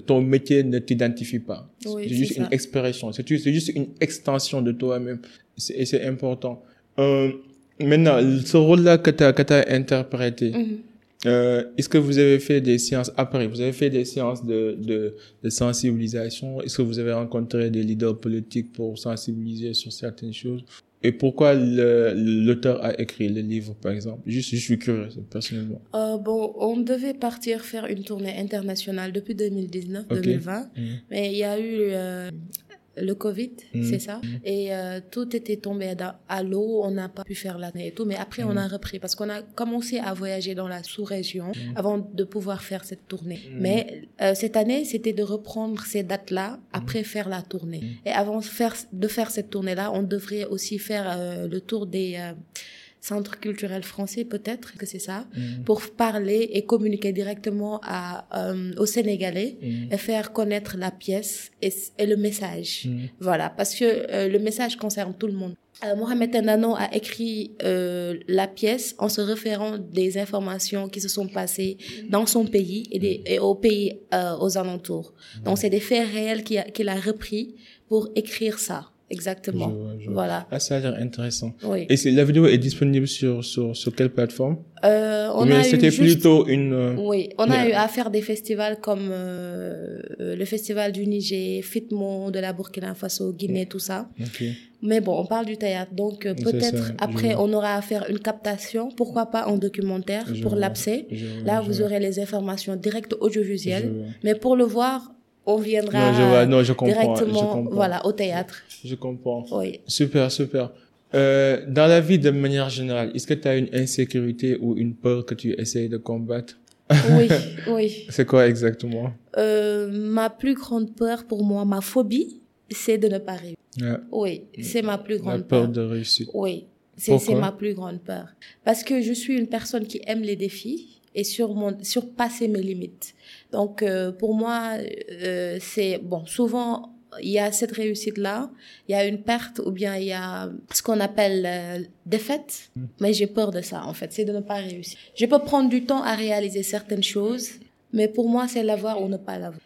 ton métier ne t'identifie pas. c'est juste une expression, c'est juste une extension de toi-même. Et c'est important. Euh, maintenant, ce rôle-là que tu as, as interprété, mm-hmm. euh, est-ce que vous avez fait des séances après? Vous avez fait des séances de, de, de sensibilisation? Est-ce que vous avez rencontré des leaders politiques pour sensibiliser sur certaines choses? Et pourquoi l'auteur a écrit le livre, par exemple? Juste, je suis curieux, personnellement. Euh, bon, on devait partir faire une tournée internationale depuis 2019-2020, mmh. mais il y a eu euh, le Covid, mm. c'est ça. Et euh, tout était tombé à, l'eau, on n'a pas pu faire l'année et tout. Mais après, on a mm. repris parce qu'on a commencé à voyager dans la sous-région avant de pouvoir faire cette tournée. Mais euh, cette année, c'était de reprendre ces dates-là après faire la tournée. Et avant de faire, de faire cette tournée-là, on devrait aussi faire euh, le tour des centre culturel français peut-être que c'est ça, mm. pour parler et communiquer directement à, euh, aux Sénégalais mm. et faire connaître la pièce et, et le message. Mm. Voilà, parce que euh, le message concerne tout le monde. Euh, Mohamed Tendano a écrit euh, la pièce en se référant des informations qui se sont passées dans son pays et, des, et au pays euh, aux alentours. Donc c'est des faits réels qu'il a, qu'il a repris pour écrire ça. Exactement. Voilà. Ah, ça a l'air intéressant. Oui. Et la vidéo est disponible sur, sur, sur quelle plateforme? Euh, on Mais c'était plutôt une... Euh, oui, on a eu à faire des festivals comme euh, le festival du Niger, Fitmo, de la Burkina Faso, Guinée, tout ça. Okay. Mais bon, on parle du théâtre, donc euh, peut-être après on aura à faire une captation, pourquoi pas en documentaire pour l'abcès. Là, vous aurez les informations directes audiovisuelles. Mais pour le voir, on viendra directement voilà, au théâtre. Je comprends. Oui. Super, super. Euh, dans la vie de manière générale, est-ce que tu as une insécurité ou une peur que tu essayes de combattre? Oui, (laughs) oui. C'est quoi exactement? Euh, Ma plus grande peur pour moi, ma phobie, c'est de ne pas réussir. Oui, c'est ma plus grande peur. La peur de réussir. Oui. C'est ma plus grande peur. Parce que je suis une personne qui aime les défis et sur mon, surpasser mes limites. Donc, euh, pour moi, euh, c'est, bon, souvent, il y a cette réussite-là, il y a une perte ou bien il y a ce qu'on appelle euh, défaite, mm. mais j'ai peur de ça, en fait, c'est de ne pas réussir. Je peux prendre du temps à réaliser certaines choses, mais pour moi, c'est l'avoir ou ne pas l'avoir.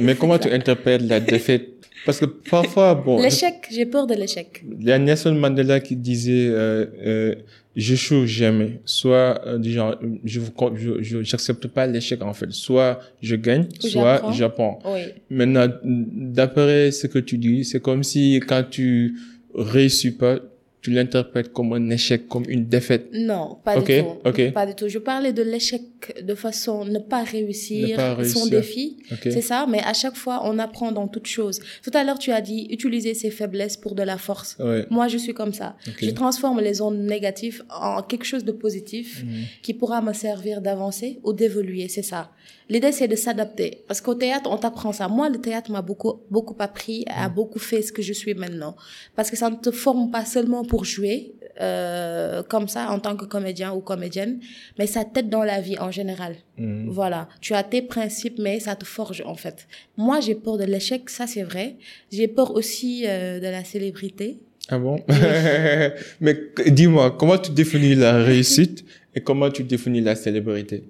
mais comment tu (laughs) interprètes la défaite? Parce que parfois, bon. L'échec, j'ai peur de l'échec. Il y a Nelson Mandela qui disait, euh, euh, j'échoue jamais. Soit, euh, du genre, je je, j'accepte pas l'échec, en fait. Soit je gagne, soit j'apprends. Oui. Maintenant, d'après ce que tu dis, c'est comme si quand tu réussis pas, tu l'interprètes comme un échec, comme une défaite. Non, pas du tout. Pas du tout. Je parlais de l'échec de façon ne pas réussir, son défi. C'est ça, mais à chaque fois, on apprend dans toute chose. Tout à l'heure, tu as dit utiliser ses faiblesses pour de la force. Moi, je suis comme ça. Je transforme les ondes négatives en quelque chose de positif mhm. qui pourra me servir d'avancer ou d'évoluer. C'est ça. L'idée, c'est de s'adapter. Parce qu'au théâtre, on t'apprend ça. Moi, le théâtre m'a beaucoup, beaucoup appris, a mm. beaucoup fait ce que je suis maintenant. Parce que ça ne te forme pas seulement pour jouer, euh, comme ça, en tant que comédien ou comédienne, mais ça t'aide dans la vie en général. Mm. Voilà. Tu as tes principes, mais ça te forge, en fait. Moi, j'ai peur de l'échec, ça c'est vrai. J'ai peur aussi euh, de la célébrité. Ah bon? (laughs) mais dis-moi, comment tu définis la réussite? Et comment tu définis la célébrité?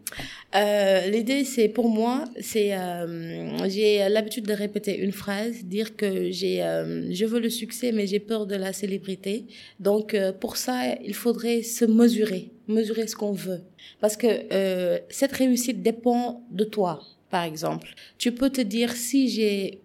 Euh, L'idée, c'est pour moi, c'est euh, j'ai l'habitude de répéter une phrase, dire que j'ai, euh, je veux le succès, mais j'ai peur de la célébrité. Donc euh, pour ça, il faudrait se mesurer, mesurer ce qu'on veut, parce que cette réussite dépend de toi. Par exemple, tu peux te dire si j'ai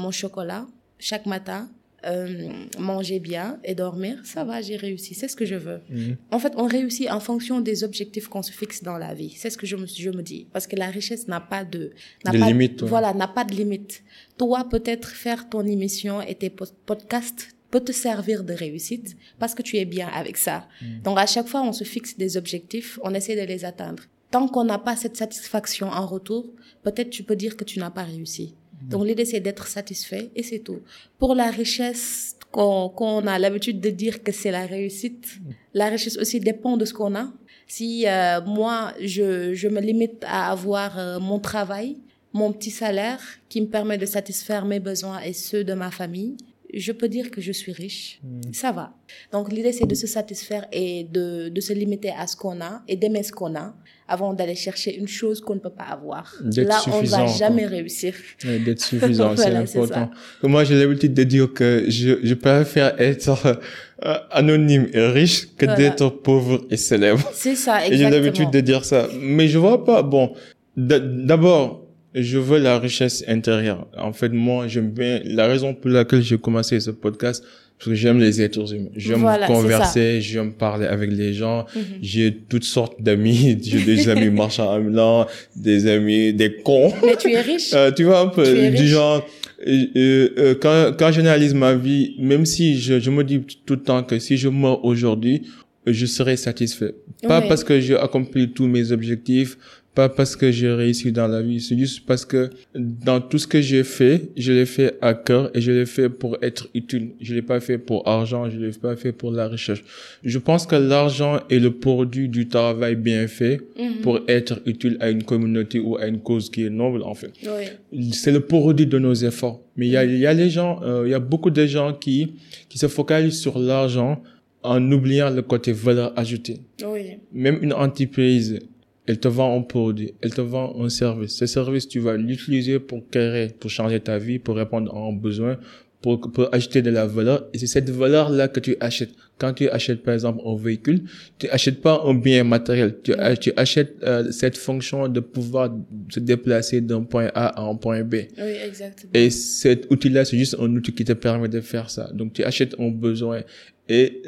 mon chocolat chaque matin, euh, manger bien et dormir, ça va, j'ai réussi. C'est ce que je veux. Mhm. En fait, on réussit en fonction des objectifs qu'on se fixe dans la vie. C'est ce que je me, je me dis. Parce que la richesse n'a pas de, n'a pas, limite. Voilà, n'a pas de limite. Toi, peut-être faire ton émission et tes podcasts peut te servir de réussite parce que tu es bien avec ça. Mhm. Donc, à chaque fois, on se fixe des objectifs, on essaie de les atteindre. Tant qu'on n'a pas cette satisfaction en retour, peut-être tu peux dire que tu n'as pas réussi. Donc l'idée c'est d'être satisfait et c'est tout. Pour la richesse qu'on a l'habitude de dire que c'est la réussite, la richesse aussi dépend de ce qu'on a. Si euh, moi je, je me limite à avoir euh, mon travail, mon petit salaire qui me permet de satisfaire mes besoins et ceux de ma famille, je peux dire que je suis riche. Hmm. Ça va. Donc l'idée c'est de se satisfaire et de, de se limiter à ce qu'on a et d'aimer ce qu'on a avant d'aller chercher une chose qu'on ne peut pas avoir. Là, on ne va jamais réussir. D'être suffisant, (laughs) c'est important. Moi, j'ai l'habitude de dire que je, je préfère être euh, anonyme et riche que d'être pauvre et célèbre. C'est ça, exactement. Et j'ai l'habitude de dire ça. Mais je vois pas, bon, d'abord, je veux la richesse intérieure. En fait, moi, j'aime bien, la raison pour laquelle j'ai commencé ce podcast, parce que j'aime les êtres humains. J'aime converser, j'aime parler avec les gens. Mhm. J'ai toutes sortes d'amis. (laughs) J'ai des amis (laughs) marchands ambulants, des amis, des cons. Mais tu es riche. (laughs) Euh, tu vois un peu, du genre, euh, euh, quand, quand j'analyse ma vie, même si je, je me dis tout le temps que si je meurs aujourd'hui, je serai satisfait. Pas parce que j'ai accompli tous mes objectifs, pas parce que j'ai réussi dans la vie, c'est juste parce que dans tout ce que j'ai fait, je l'ai fait à cœur et je l'ai fait pour être utile. Je l'ai pas fait pour argent, je l'ai pas fait pour la recherche. Je pense que l'argent est le produit du travail bien fait mhm. pour être utile à une communauté ou à une cause qui est noble, en fait. Oui. C'est le produit de nos efforts. Mais il y a, y a les gens, euh, il y a beaucoup de gens qui, qui se focalisent sur l'argent en oubliant le côté valeur ajoutée. Oui. Même une entreprise elle te vend un produit, elle te vend un service. Ce service, tu vas l'utiliser pour créer, pour changer ta vie, pour répondre à un besoin, pour, pour acheter de la valeur. Et c'est cette valeur-là que tu achètes. Quand tu achètes, par exemple, un véhicule, tu achètes pas un bien matériel. Tu, tu achètes euh, cette fonction de pouvoir se déplacer d'un point A à un point B. Oui, exactement. Et cet outil-là, c'est juste un outil qui te permet de faire ça. Donc, tu achètes un besoin. Et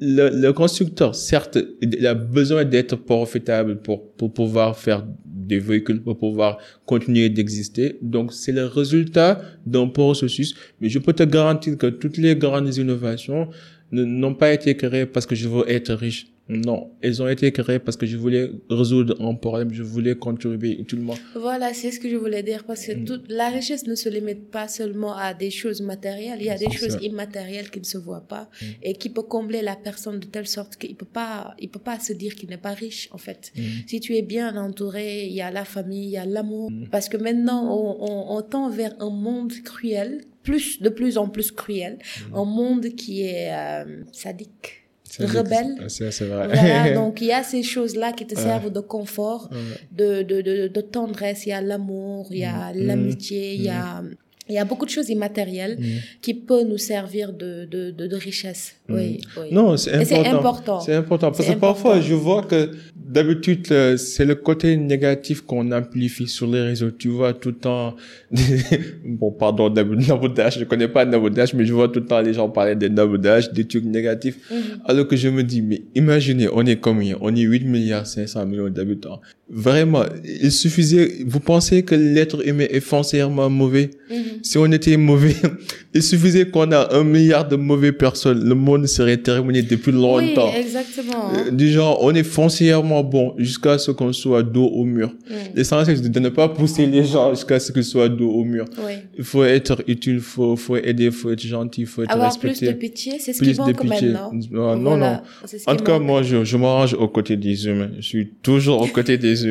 le, le, constructeur, certes, il a besoin d'être profitable pour, pour pouvoir faire des véhicules, pour pouvoir continuer d'exister. Donc, c'est le résultat d'un processus. Mais je peux te garantir que toutes les grandes innovations n'ont pas été créées parce que je veux être riche. Non, elles ont été créées parce que je voulais résoudre un problème, je voulais contribuer utilement. Voilà, c'est ce que je voulais dire parce que toute la richesse ne se limite pas seulement à des choses matérielles, il y a des choses immatérielles qui ne se voient pas et qui peut combler la personne de telle sorte qu'il peut pas il peut pas se dire qu'il n'est pas riche en fait. Si tu es bien entouré, il y a la famille, il y a l'amour. Parce que maintenant on, on, on tend vers un monde cruel, plus de plus en plus cruel, un monde qui est euh, sadique. Rebelle. C'est vrai. Voilà, (laughs) donc il y a ces choses-là qui te servent de confort, de, de, de, de, tendresse, il y a l'amour, il y a l'amitié, il y a il y a beaucoup de choses immatérielles qui peuvent nous servir de, de, de, de richesse. Oui, oui. Non, c'est important. C'est important. Parce que parfois, je vois que d'habitude, c'est le côté négatif qu'on amplifie sur les réseaux. Tu vois tout le temps, (laughs) bon, pardon, nabodage, je connais pas nabodage, mais je vois tout le temps les gens parler de nabodage, des trucs négatifs. Mhm. Alors que je me dis, mais imaginez, on est combien? On est 8 milliards 500 millions d'habitants. Vraiment, il suffisait, vous pensez que l'être humain est foncièrement mauvais? Mhm. Si on était mauvais, (laughs) il suffisait qu'on a un milliard de mauvaises personnes. Le monde serait terminé depuis longtemps. Oui, exactement. Euh, du genre, on est foncièrement bon jusqu'à ce qu'on soit dos au mur. Mm. L'essentiel, c'est de ne pas pousser les gens jusqu'à ce qu'ils soient dos au mur. Oui. Il faut être utile, faut, faut aider, faut être gentil, faut être Avoir respecté. plus de pitié, c'est ce qui manque maintenant. Non, non, non. En tout cas, moi, je, je m'arrange aux côtés des humains. Je suis toujours aux côtés des humains.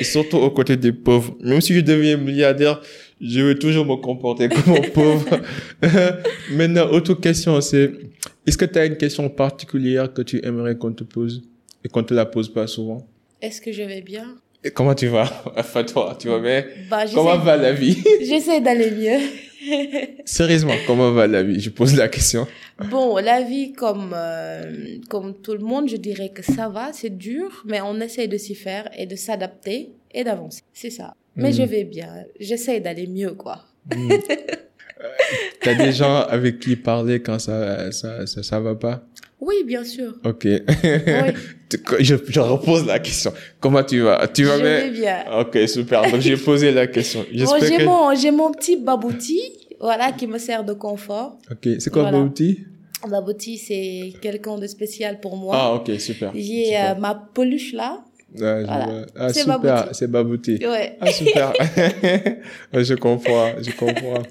Et surtout aux côtés des pauvres. Même si je deviens milliardaire, je vais toujours me comporter comme un pauvre. (laughs) Maintenant, autre question, c'est, est-ce que tu as une question particulière que tu aimerais qu'on te pose et qu'on te la pose pas souvent? Est-ce que je vais bien? Et comment tu vas? (laughs) Enfin, toi, tu vas bien? Bah, comment va la vie? (laughs) J'essaie d'aller mieux. (laughs) Sérieusement, comment va la vie? Je pose la question. Bon, la vie, comme, euh, comme tout le monde, je dirais que ça va, c'est dur, mais on essaie de s'y faire et de s'adapter et d'avancer. C'est ça. Mais je hmm. vais bien. J'essaie d'aller mieux, quoi. Mm. (laughs) T'as des gens avec qui parler quand ça, ça, ça, ça va pas? Oui, bien sûr. Ok. Oui. (laughs) je, je repose la question. Comment tu vas? Tu vas je bien? vais bien. Ok, super. Donc j'ai posé la question. (laughs) Bon, j'ai que... mon, j'ai mon petit babouti, voilà, qui me sert de confort. Ok. C'est quoi voilà. babouti? Babouti, c'est quelqu'un de spécial pour moi. Ah, ok, super. J'ai euh, ma peluche là. Ah, voilà. ah super, c'est babouti. Ouais. Ah, super. (laughs) je comprends, je comprends.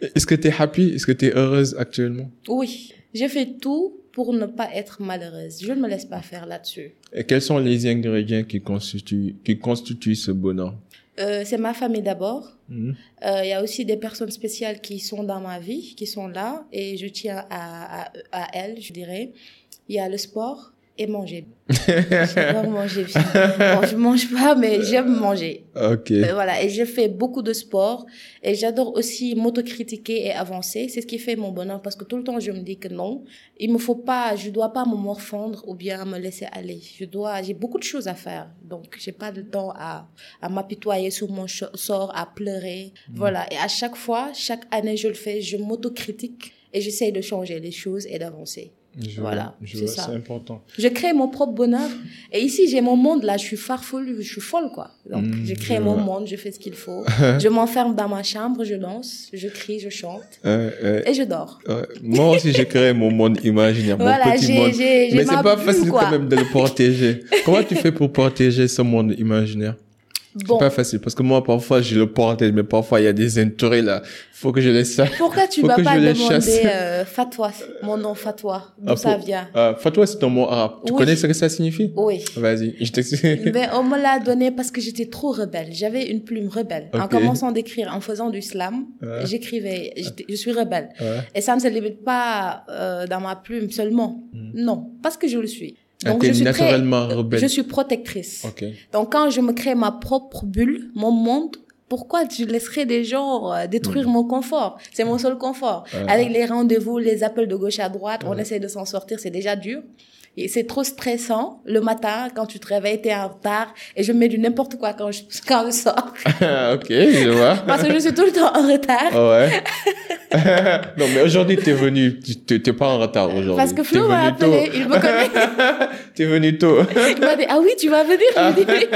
Est-ce que tu es happy? Est-ce que tu es heureuse actuellement? Oui. J'ai fait tout pour ne pas être malheureuse. Je ne me laisse pas faire là-dessus. Et quels sont les ingrédients qui constituent, qui constituent ce bonheur? Euh, C'est ma famille d'abord. Il mmh. euh, y a aussi des personnes spéciales qui sont dans ma vie, qui sont là, et je tiens à, à, à elles, je dirais. Il y a le sport, et manger. J'adore manger. Bon, je mange pas, mais j'aime manger. Ok. Euh, voilà. Et je fais beaucoup de sport. Et j'adore aussi m'autocritiquer et avancer. C'est ce qui fait mon bonheur parce que tout le temps, je me dis que non, il me faut pas, je dois pas me morfondre ou bien me laisser aller. Je dois, j'ai beaucoup de choses à faire. Donc, j'ai pas de temps à, à m'apitoyer sur mon sort, à pleurer. Mm. Voilà. Et à chaque fois, chaque année, je le fais, je m'autocritique et j'essaye de changer les choses et d'avancer. Je voilà, c'est ça. C'est important. Je crée mon propre bonheur. Et ici, j'ai mon monde, là, je suis farfelue, je suis folle, quoi. Donc, mmh, je crée je mon vois. monde, je fais ce qu'il faut. (laughs) je m'enferme dans ma chambre, je danse, je crie, je chante. Euh, euh, et je dors. Euh, moi aussi, j'ai créé mon monde imaginaire, voilà, mon petit monde. J Mais c'est pas facile quoi. quand même de le (laughs) protéger. Comment tu fais pour protéger ce monde imaginaire? Bon. C'est pas facile parce que moi parfois je le protège mais parfois il y a des intérêts là. Faut que je les sache. Pourquoi tu vas pas demander euh, (laughs) fatwa, mon nom fatwa, d'où Ah, ça vient? Ah, fatwa c'est un mot arabe. Tu connais ce que ça signifie? Oui. Vas-y, je t'explique. Mais on me l'a (laughs) donné parce que j'étais trop rebelle. J'avais une plume rebelle. En commençant d'écrire, en faisant du slam, Ouais. j'écrivais, je suis rebelle. Ouais. Et ça ne se limite pas euh, dans ma plume seulement. Non, parce que je le suis. Donc je suis très- rebelle. Je suis protectrice. Donc quand je me crée ma propre bulle, mon monde, pourquoi je laisserais des gens euh, détruire mon confort? C'est mon seul confort. Ouais. Avec les rendez-vous, les appels de gauche à droite, on essaie de s'en sortir, c'est déjà dur. Et c'est trop stressant. Le matin, quand tu te réveilles, t'es en retard. Et je mets du n'importe quoi quand je, (laughs) quand je sors. (laughs) ok, je vois. (laughs) Parce que je suis tout le temps en retard. Ah ouais. non, mais aujourd'hui, t'es venu, t'es pas en retard aujourd'hui. Parce que Flo m'a appelé, il me connaît. T'es venu tôt. Il m'a dit, ah oui, tu vas venir. Je oui.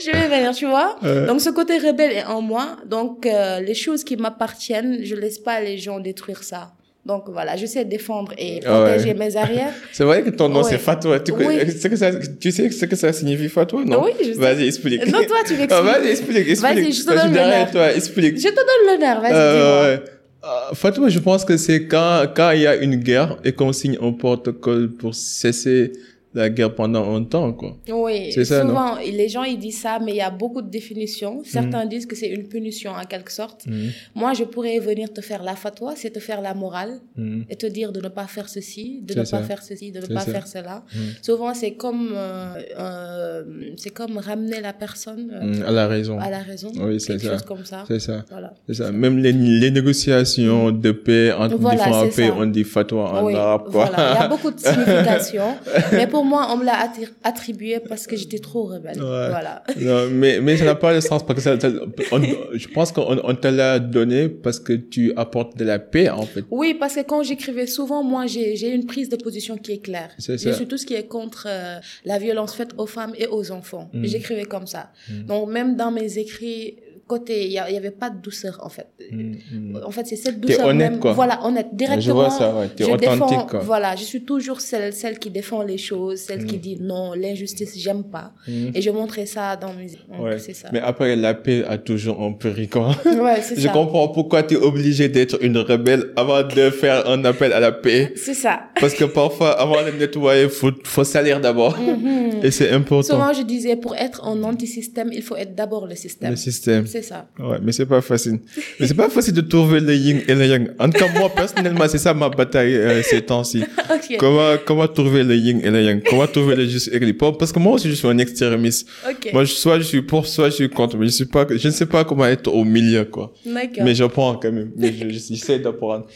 je vais venir, tu vois. Euh. Donc ce côté rebelle est en moi. Donc euh, les choses qui m'appartiennent, je laisse pas les gens détruire ça. Donc voilà, je sais défendre et protéger mes arrières. (laughs) C'est vrai que ton nom c'est fatwa. Tu, oui. que ça, tu sais ce que ça signifie fatwa, non? Oui, je sais. Vas-y, explique. Non, toi tu m'expliques. Ah, vas-y, explique, explique. Vas-y, je te donne l'honneur. toi, explique. Je te donne l'honneur, vas-y, euh, dis-moi. Euh, Fatwa, je pense que c'est quand, quand il y a une guerre et qu'on signe un protocole pour cesser la guerre pendant un temps, quoi. Oui, ça, souvent, les gens, ils disent ça, mais il y a beaucoup de définitions. Certains mm. disent que c'est une punition, en quelque sorte. Mm. Moi, je pourrais venir te faire la fatwa, c'est te faire la morale mm. et te dire de ne pas faire ceci, de ne pas faire ceci, de ne pas faire cela. Souvent, c'est comme, euh, euh, c'est comme ramener la personne euh, à la raison. À la raison. Oui, c'est ça. comme ça. C'est ça. Voilà. C'est ça. Même les, les négociations de paix entre différents pays, on dit fatwa en arabe, quoi. Voilà. Il y a beaucoup de significations. (laughs) mais pour moi, on me l'a attribué parce que j'étais trop rebelle. Voilà. (laughs) Non, mais, mais ça n'a pas de sens parce que ça, je pense qu'on on te l'a donné parce que tu apportes de la paix, en fait. Oui, parce que quand j'écrivais souvent, moi, j'ai une prise de position qui est claire. C'est ça. Je suis tout ce qui est contre euh, la violence faite aux femmes et aux enfants. Mm. J'écrivais comme ça. Mm. Donc, même dans mes écrits, côté, il y, avait pas de douceur en fait. Mm, mm. En fait, c'est cette douceur honnête, même. Quoi. Voilà, honnête, directement. Je vois ça, ouais. es authentique, quoi. Voilà, je suis toujours celle, celle qui défend les choses, celle qui mm. dit non, l'injustice, j'aime pas. Et je montrais ça dans mes. Ouais. C'est ça. Mais après, la paix a toujours un quoi. (laughs) Ouais, c'est ça. Je comprends pourquoi tu es obligé d'être une rebelle avant de faire un appel à la paix. C'est ça. Parce que parfois, avant de nettoyer, faut, faut salir d'abord. Mm-hmm. Et c'est important. Souvent, je disais, pour être un anti-système, il faut être d'abord le système. Le système. C'est ça. Ouais, mais c'est pas facile. Mais c'est pas facile de trouver le yin et le yang. En tout cas, moi, personnellement, c'est ça ma bataille euh, ces temps-ci. (laughs) Okay. Comment, comment trouver le yin et le yang? Comment trouver le juste équilibre? Parce que moi aussi, je suis un extrémiste. Okay. Moi, soit je suis pour, soit je suis contre. Mais je suis pas, je ne sais pas comment être au milieu, quoi. Mais j'apprends quand même. Mais j'essaie d'apprendre.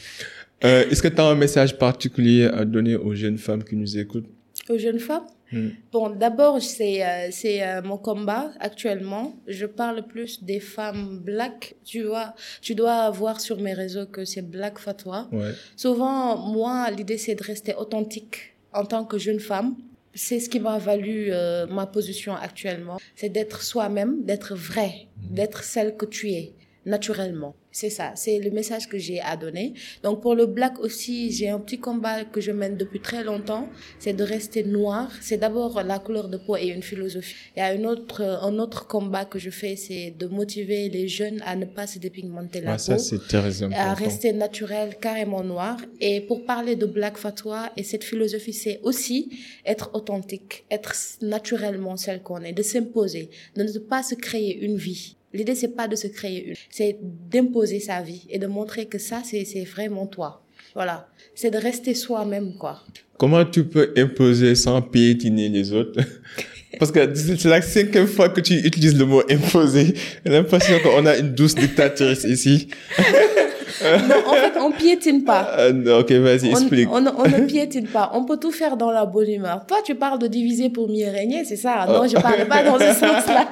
Euh, est-ce que tu as un message particulier à donner aux jeunes femmes qui nous écoutent? Aux jeunes femmes? Hmm. Bon, d'abord, c'est euh, c'est euh, mon combat actuellement. Je parle plus des femmes black. Tu vois, tu dois voir sur mes réseaux que c'est black fatwa. Ouais. Souvent, moi, l'idée c'est de rester authentique en tant que jeune femme. C'est ce qui m'a valu euh, ma position actuellement. C'est d'être soi-même, d'être vrai, hmm. d'être celle que tu es naturellement. C'est ça, c'est le message que j'ai à donner. Donc pour le black aussi, j'ai un petit combat que je mène depuis très longtemps, c'est de rester noir. C'est d'abord la couleur de peau et une philosophie. Il y a une autre, un autre combat que je fais, c'est de motiver les jeunes à ne pas se dépigmenter la ah, peau, ça, c'est très important. à rester naturel, carrément noir. Et pour parler de black fatwa et cette philosophie, c'est aussi être authentique, être naturellement celle qu'on est, de s'imposer, de ne pas se créer une vie L'idée, c'est pas de se créer une, c'est d'imposer sa vie et de montrer que ça, c'est, c'est vraiment toi. Voilà. C'est de rester soi-même, quoi. Comment tu peux imposer sans piétiner les autres? (laughs) Parce que c'est la cinquième fois que tu utilises le mot imposer. J'ai l'impression qu'on a une douce dictatrice ici. (laughs) non, en fait, on piétine pas. Euh, ok, vas-y, explique. On, on, ne piétine pas. On peut tout faire dans la bonne humeur. Toi, tu parles de diviser pour mieux régner, c'est ça? Non, je parle pas dans ce (laughs) sens-là.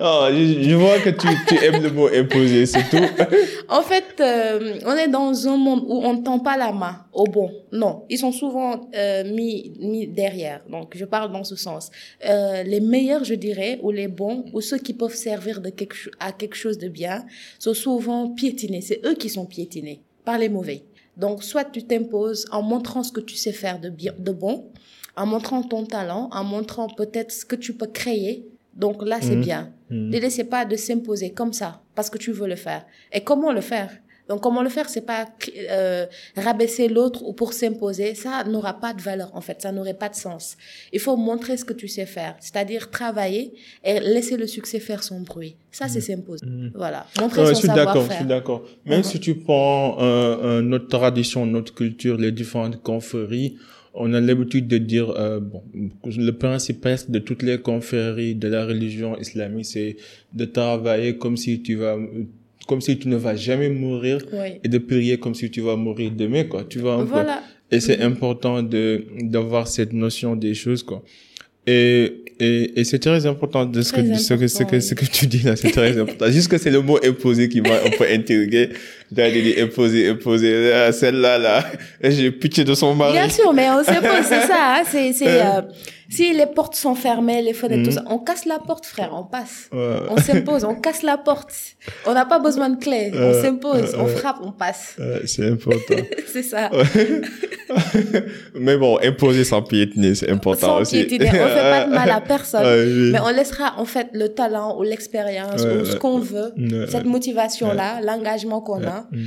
Oh, je, vois que tu, tu, aimes le mot imposer, c'est tout. (laughs) en fait, euh, on est dans un monde où on ne tend pas la main au bon. Non, ils sont souvent euh, mis, mis derrière. Donc, je parle dans ce sens. Euh, les meilleurs, je dirais, ou les bons, ou ceux qui peuvent servir de quelque, à quelque chose de bien, sont souvent piétinés. C'est eux qui sont piétinés par les mauvais. Donc, soit tu t'imposes en montrant ce que tu sais faire de bien, de bon, en montrant ton talent, en montrant peut-être ce que tu peux créer donc là, c'est mmh. bien. Mmh. L'idée, c'est pas de s'imposer comme ça, parce que tu veux le faire. Et comment le faire? Donc comment le faire, c'est pas euh, rabaisser l'autre ou pour s'imposer. Ça n'aura pas de valeur, en fait. Ça n'aurait pas de sens. Il faut montrer ce que tu sais faire, c'est-à-dire travailler et laisser le succès faire son bruit. Ça, c'est mmh. s'imposer. Voilà. Montrer son je suis d'accord, je suis d'accord. Même si tu prends euh, notre tradition, notre culture, les différentes on a l'habitude de dire, euh, bon, le principe de toutes les confréries de la religion islamique, c'est de travailler comme si tu vas, comme si tu ne vas jamais mourir et de prier comme si tu vas mourir demain, quoi. Tu vois voilà. Et c'est important de d'avoir cette notion des choses, quoi. Et, et, et c'est très important de ce que, ce que, ce que, ce que tu dis là, c'est très important. Juste que c'est le mot imposé qui m'a un peu intrigué. J'ai dit imposé, imposé. Ah, Celle-là, là, j'ai pitié de son mari. Bien sûr, mais on s'impose, c'est ça. Hein, c'est, c'est, euh, si les portes sont fermées, les fenêtres, tout ça, on casse la porte, frère, on passe. Ouais. On s'impose, on casse la porte. On n'a pas besoin de clé. On Euh, s'impose, on frappe, on passe. C'est important. (laughs) c'est ça. (laughs) Mais bon, imposer sans piétiner, c'est important Sans aussi. piétiner, on fait pas de mal à personne. (laughs) Oui. Mais on laissera en fait le talent ou l'expérience ou ce qu'on veut, cette motivation-là, l'engagement qu'on a, Mm.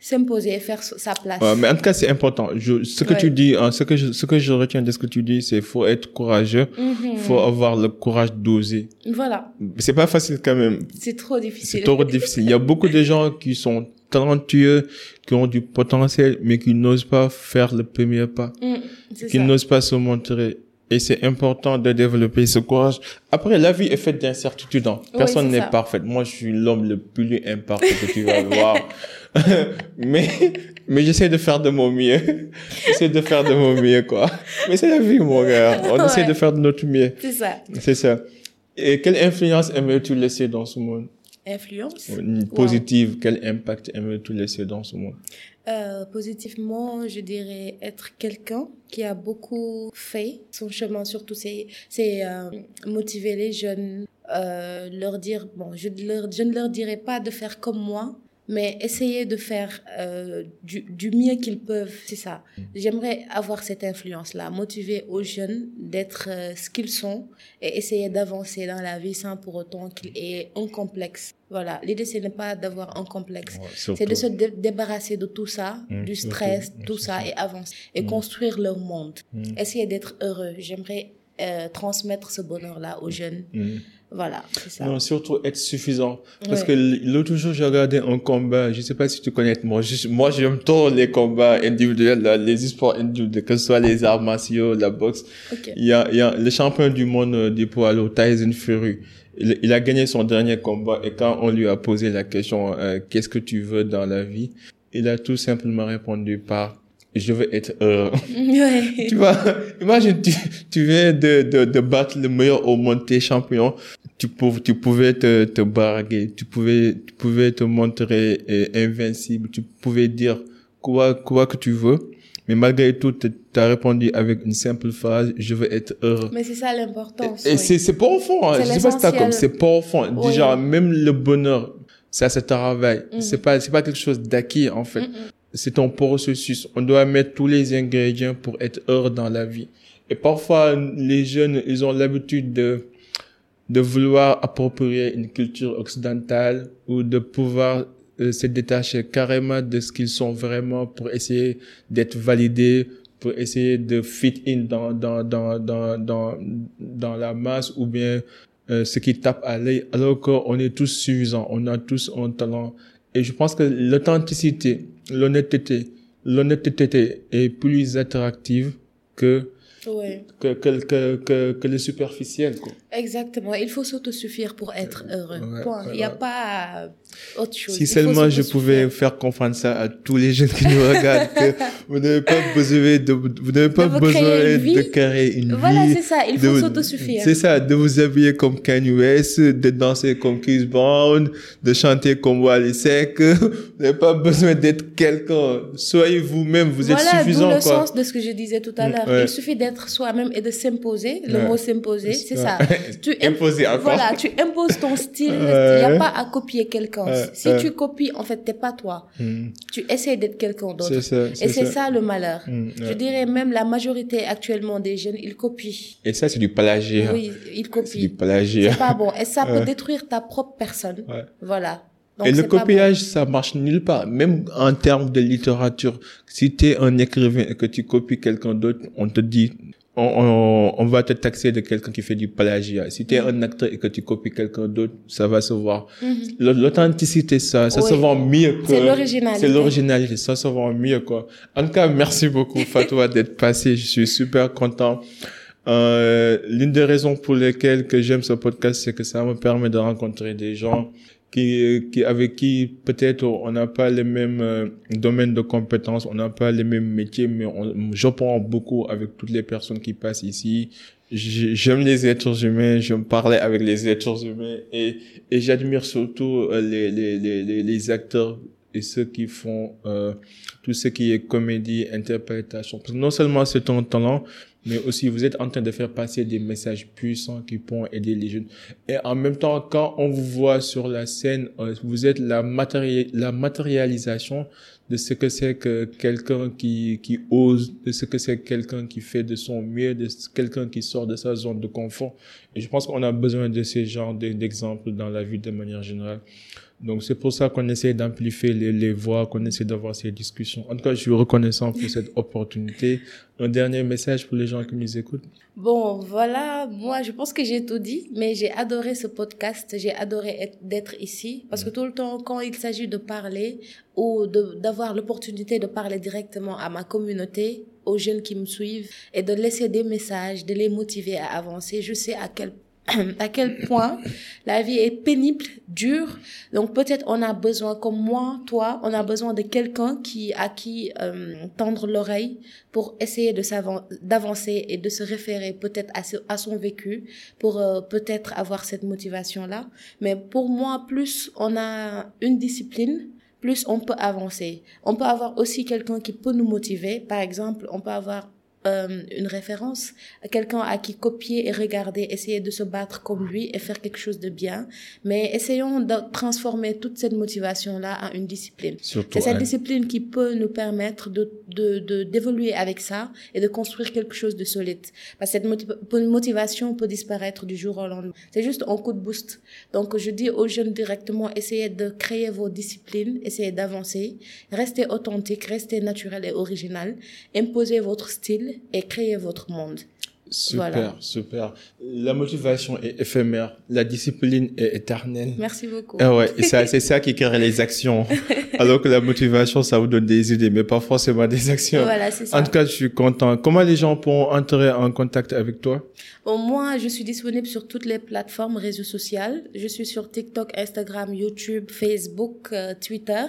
S'imposer et faire sa place. Ouais, mais en tout cas, c'est important. Je, ce que Ouais. tu dis, hein, ce que je, ce que je retiens de ce que tu dis, c'est faut être courageux, Mhm. faut avoir le courage d'oser. Voilà, C'est pas facile quand même. c'est trop difficile. C'est trop difficile. Il y a beaucoup de gens qui sont talentueux, qui ont du potentiel, mais qui n'osent pas faire le premier pas, Mm, qui ça. n'osent pas se montrer. Et c'est important de développer ce courage. Après, la vie est faite d'incertitudes. hein. Oui, Personne n'est ça. parfait. Moi, je suis l'homme le plus imparfait que tu vas (laughs) voir. (laughs) mais, mais j'essaie de faire de mon mieux. j'essaie de faire de mon mieux, quoi. Mais c'est la vie, mon gars. On essaie de faire de notre mieux. C'est ça. C'est ça. Et quelle influence aimerais-tu laisser dans ce monde? Influence? Positive, quel impact aimerais-tu laisser dans ce monde? Euh, positivement, je dirais être quelqu'un qui a beaucoup fait son chemin. Surtout, c'est c'est euh, motiver les jeunes, euh, leur dire bon, je, leur, je ne leur dirai pas de faire comme moi, mais essayer de faire euh, du, du mieux qu'ils peuvent. C'est ça. J'aimerais avoir cette influence-là, motiver aux jeunes d'être euh, ce qu'ils sont et essayer d'avancer dans la vie sans pour autant qu'ils aient un complexe. Voilà, l'idée ce n'est pas d'avoir un complexe. C'est de se dé- débarrasser de tout ça, Mm, du stress, mm, tout ça, et avancer. Et construire leur monde. Mm. Essayer d'être heureux. J'aimerais euh, transmettre ce bonheur-là aux jeunes. Voilà, c'est ça. Non, surtout être suffisant. Parce Ouais. que l'autre jour, j'ai regardé un combat, je sais pas si tu connais, moi, je- moi, j'aime trop les combats individuels, là, les sports individuels, que ce soit les arts martiaux, la boxe. Il y a, il y a le champion du monde euh, du poids lourd, Tyson Fury. Il, il a gagné son dernier combat et quand on lui a posé la question, euh, qu'est-ce que tu veux dans la vie? Il a tout simplement répondu par, je veux être heureux. Ouais. (laughs) tu vois, imagine, tu, tu viens de, de, de battre le meilleur au monde, t'es champion. Tu pouvais, tu pouvais te, te barguer, tu pouvais, tu pouvais te montrer euh, invincible, tu pouvais dire quoi, quoi que tu veux. Mais malgré tout, tu as répondu avec une simple phrase, je veux être heureux. Mais c'est ça l'importance. Et oui. c'est, c'est pas au fond, hein. C'est Je sais pas si t'as comme, c'est pas au fond. Oui. Déjà, même le bonheur, ça se travaille. Mhm. C'est pas, c'est pas quelque chose d'acquis, en fait. Mm, mm. C'est un processus. On doit mettre tous les ingrédients pour être heureux dans la vie. Et parfois, les jeunes, ils ont l'habitude de, de vouloir approprier une culture occidentale ou de pouvoir euh, se détacher carrément de ce qu'ils sont vraiment pour essayer d'être validés, pour essayer de fit in dans, dans, dans, dans, dans, dans la masse ou bien euh, ce qui tape à l'œil, alors qu'on est tous suffisants, on a tous un talent. Et je pense que l'authenticité, l'honnêteté, l'honnêteté est plus attractive que, Ouais. que, que, que, que, le superficiel, quoi. Exactement. Il faut s'autosuffire pour être heureux. Ouais, Point. Il n'y a pas euh, autre chose. Si Il seulement je pouvais faire comprendre ça à tous les jeunes qui nous regardent, que vous n'avez pas besoin de, vous n'avez pas De vous besoin créer de vie. créer une Voilà, vie. c'est ça. Il faut vous- s'autosuffire. C'est ça, de vous habiller comme Kanye West, de danser comme Chris Brown, de chanter comme Wally Seck. (laughs) Vous n'avez pas besoin d'être quelqu'un. Soyez vous-même, vous êtes voilà, d'où suffisant, le quoi. sens de ce que je disais tout à Mm, l'heure. ouais. Il suffit d'être soi-même et de s'imposer. Le Ouais. mot s'imposer, c'est ça. (laughs) Tu im- Imposer encore. Voilà, tu imposes ton style. (laughs) Il n'y a pas à copier quelqu'un. Si tu copies, en fait, t'es pas toi. Mm, Tu essaies d'être quelqu'un d'autre. Et c'est ça. le malheur. Mm, Je dirais même la majorité actuellement des jeunes, ils copient. Et ça, c'est du plagiat. Oui, ils C'est du copient. plagiat. C'est pas bon. Et ça peut (laughs) détruire ta propre personne. Ouais. Voilà. Donc, et le copiage, ça marche nulle part. Même en termes de littérature, si tu es un écrivain et que tu copies quelqu'un d'autre, on te dit, on, on, on va te taxer de quelqu'un qui fait du plagiat. Si tu es Mm. un acteur et que tu copies quelqu'un d'autre, ça va se voir. bon. Mhm. L- L'authenticité, ça, ça se vend mieux que... C'est l'originalité. C'est l'originalité, ça se vend mieux, quoi. En tout cas, merci beaucoup, (laughs) Fatoua, d'être passé. Je suis super content. Euh, l'une des raisons pour lesquelles que j'aime ce podcast, c'est que ça me permet de rencontrer des gens qui, qui avec qui peut-être on n'a pas les mêmes euh, domaines de compétences, on n'a pas les mêmes métiers, mais j'apprends beaucoup avec toutes les personnes qui passent ici. J'aime les êtres humains, je me parlais avec les êtres humains et, et j'admire surtout euh, les, les, les, les acteurs et ceux qui font euh, tout ce qui est comédie, interprétation. Non seulement c'est ton talent, mais aussi vous êtes en train de faire passer des messages puissants qui pourront aider les jeunes. Et en même temps, quand on vous voit sur la scène, euh, vous êtes la, la matérialisation de ce que c'est que quelqu'un qui, qui ose, de ce que c'est quelqu'un qui fait de son mieux, de quelqu'un qui sort de sa zone de confort. Et je pense qu'on a besoin de ces genres d'exemples dans la vie de manière générale. Donc c'est pour ça qu'on essaie d'amplifier les, voix, qu'on essaie d'avoir ces discussions. En tout cas, je suis reconnaissant pour cette opportunité. Un dernier message pour les gens qui nous écoutent. Bon, voilà, moi je pense que j'ai tout dit, mais j'ai adoré ce podcast, j'ai adoré d'être ici, parce que tout le temps, quand il s'agit de parler ou d'avoir l'opportunité de parler directement à ma communauté, aux jeunes qui me suivent, et de laisser des messages, de les motiver à avancer, je sais à quel (clears throat) à quel point la vie est pénible, dure. Donc peut-être on a besoin, comme moi, toi, on a besoin de quelqu'un qui à qui euh, tendre l'oreille pour essayer de d'avancer et de se référer peut-être à, son vécu pour euh, peut-être avoir cette motivation là. Mais pour moi, plus on a une discipline, plus on peut avancer. On peut avoir aussi quelqu'un qui peut nous motiver. Par exemple, on peut avoir euh, une référence, quelqu'un à qui copier et regarder, essayer de se battre comme lui et faire quelque chose de bien. Mais essayons de transformer toute cette motivation-là en une discipline. C'est cette discipline qui peut nous permettre de, de, d'évoluer avec ça et de construire quelque chose de solide. Parce que cette motivation peut disparaître du jour au lendemain. C'est juste un coup de boost. Donc, je dis aux jeunes directement, essayez de créer vos disciplines, essayez d'avancer, restez authentique, restez naturel et original, imposez votre style et créer votre monde. Super, super. La motivation est éphémère, la discipline est éternelle. Merci beaucoup. Ah ouais, c'est ça qui crée les actions. (laughs) Alors que la motivation, ça vous donne des idées, mais pas forcément des actions. Voilà, c'est ça. En tout cas, je suis content. Comment les gens pourront entrer en contact avec toi? Bon, moi, je suis disponible sur toutes les plateformes réseaux sociaux. Je suis sur TikTok, Instagram, YouTube, Facebook, euh, Twitter.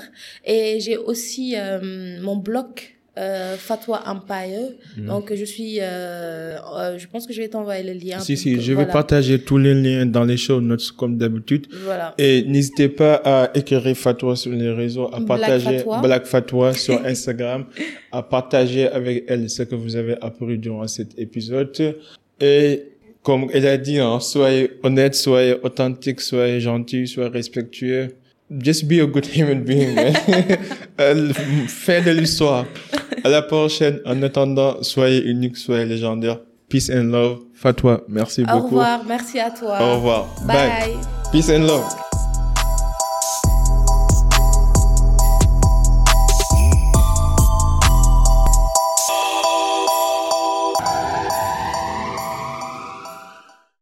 Et j'ai aussi euh, mon blog euh, Fatwa Empire. Mhm. Donc, je suis, euh, euh, je pense que je vais t'envoyer le lien. Si, si, je vais partager tous les liens dans les show notes comme d'habitude. Voilà. Et n'hésitez pas à écrire Fatwa sur les réseaux, à partager Black Fatwa sur (laughs) Instagram, à partager avec elle ce que vous avez appris durant cet épisode. Et comme elle a dit, hein, soyez honnête, soyez authentique, soyez gentil, soyez respectueux just be a good (laughs) human being. fin (laughs) de l'histoire. À la prochaine. En attendant, soyez unique, soyez légendaire. Peace and love. Fatwa, merci beaucoup. Au revoir. Merci à toi. Au revoir. Bye. Peace and love.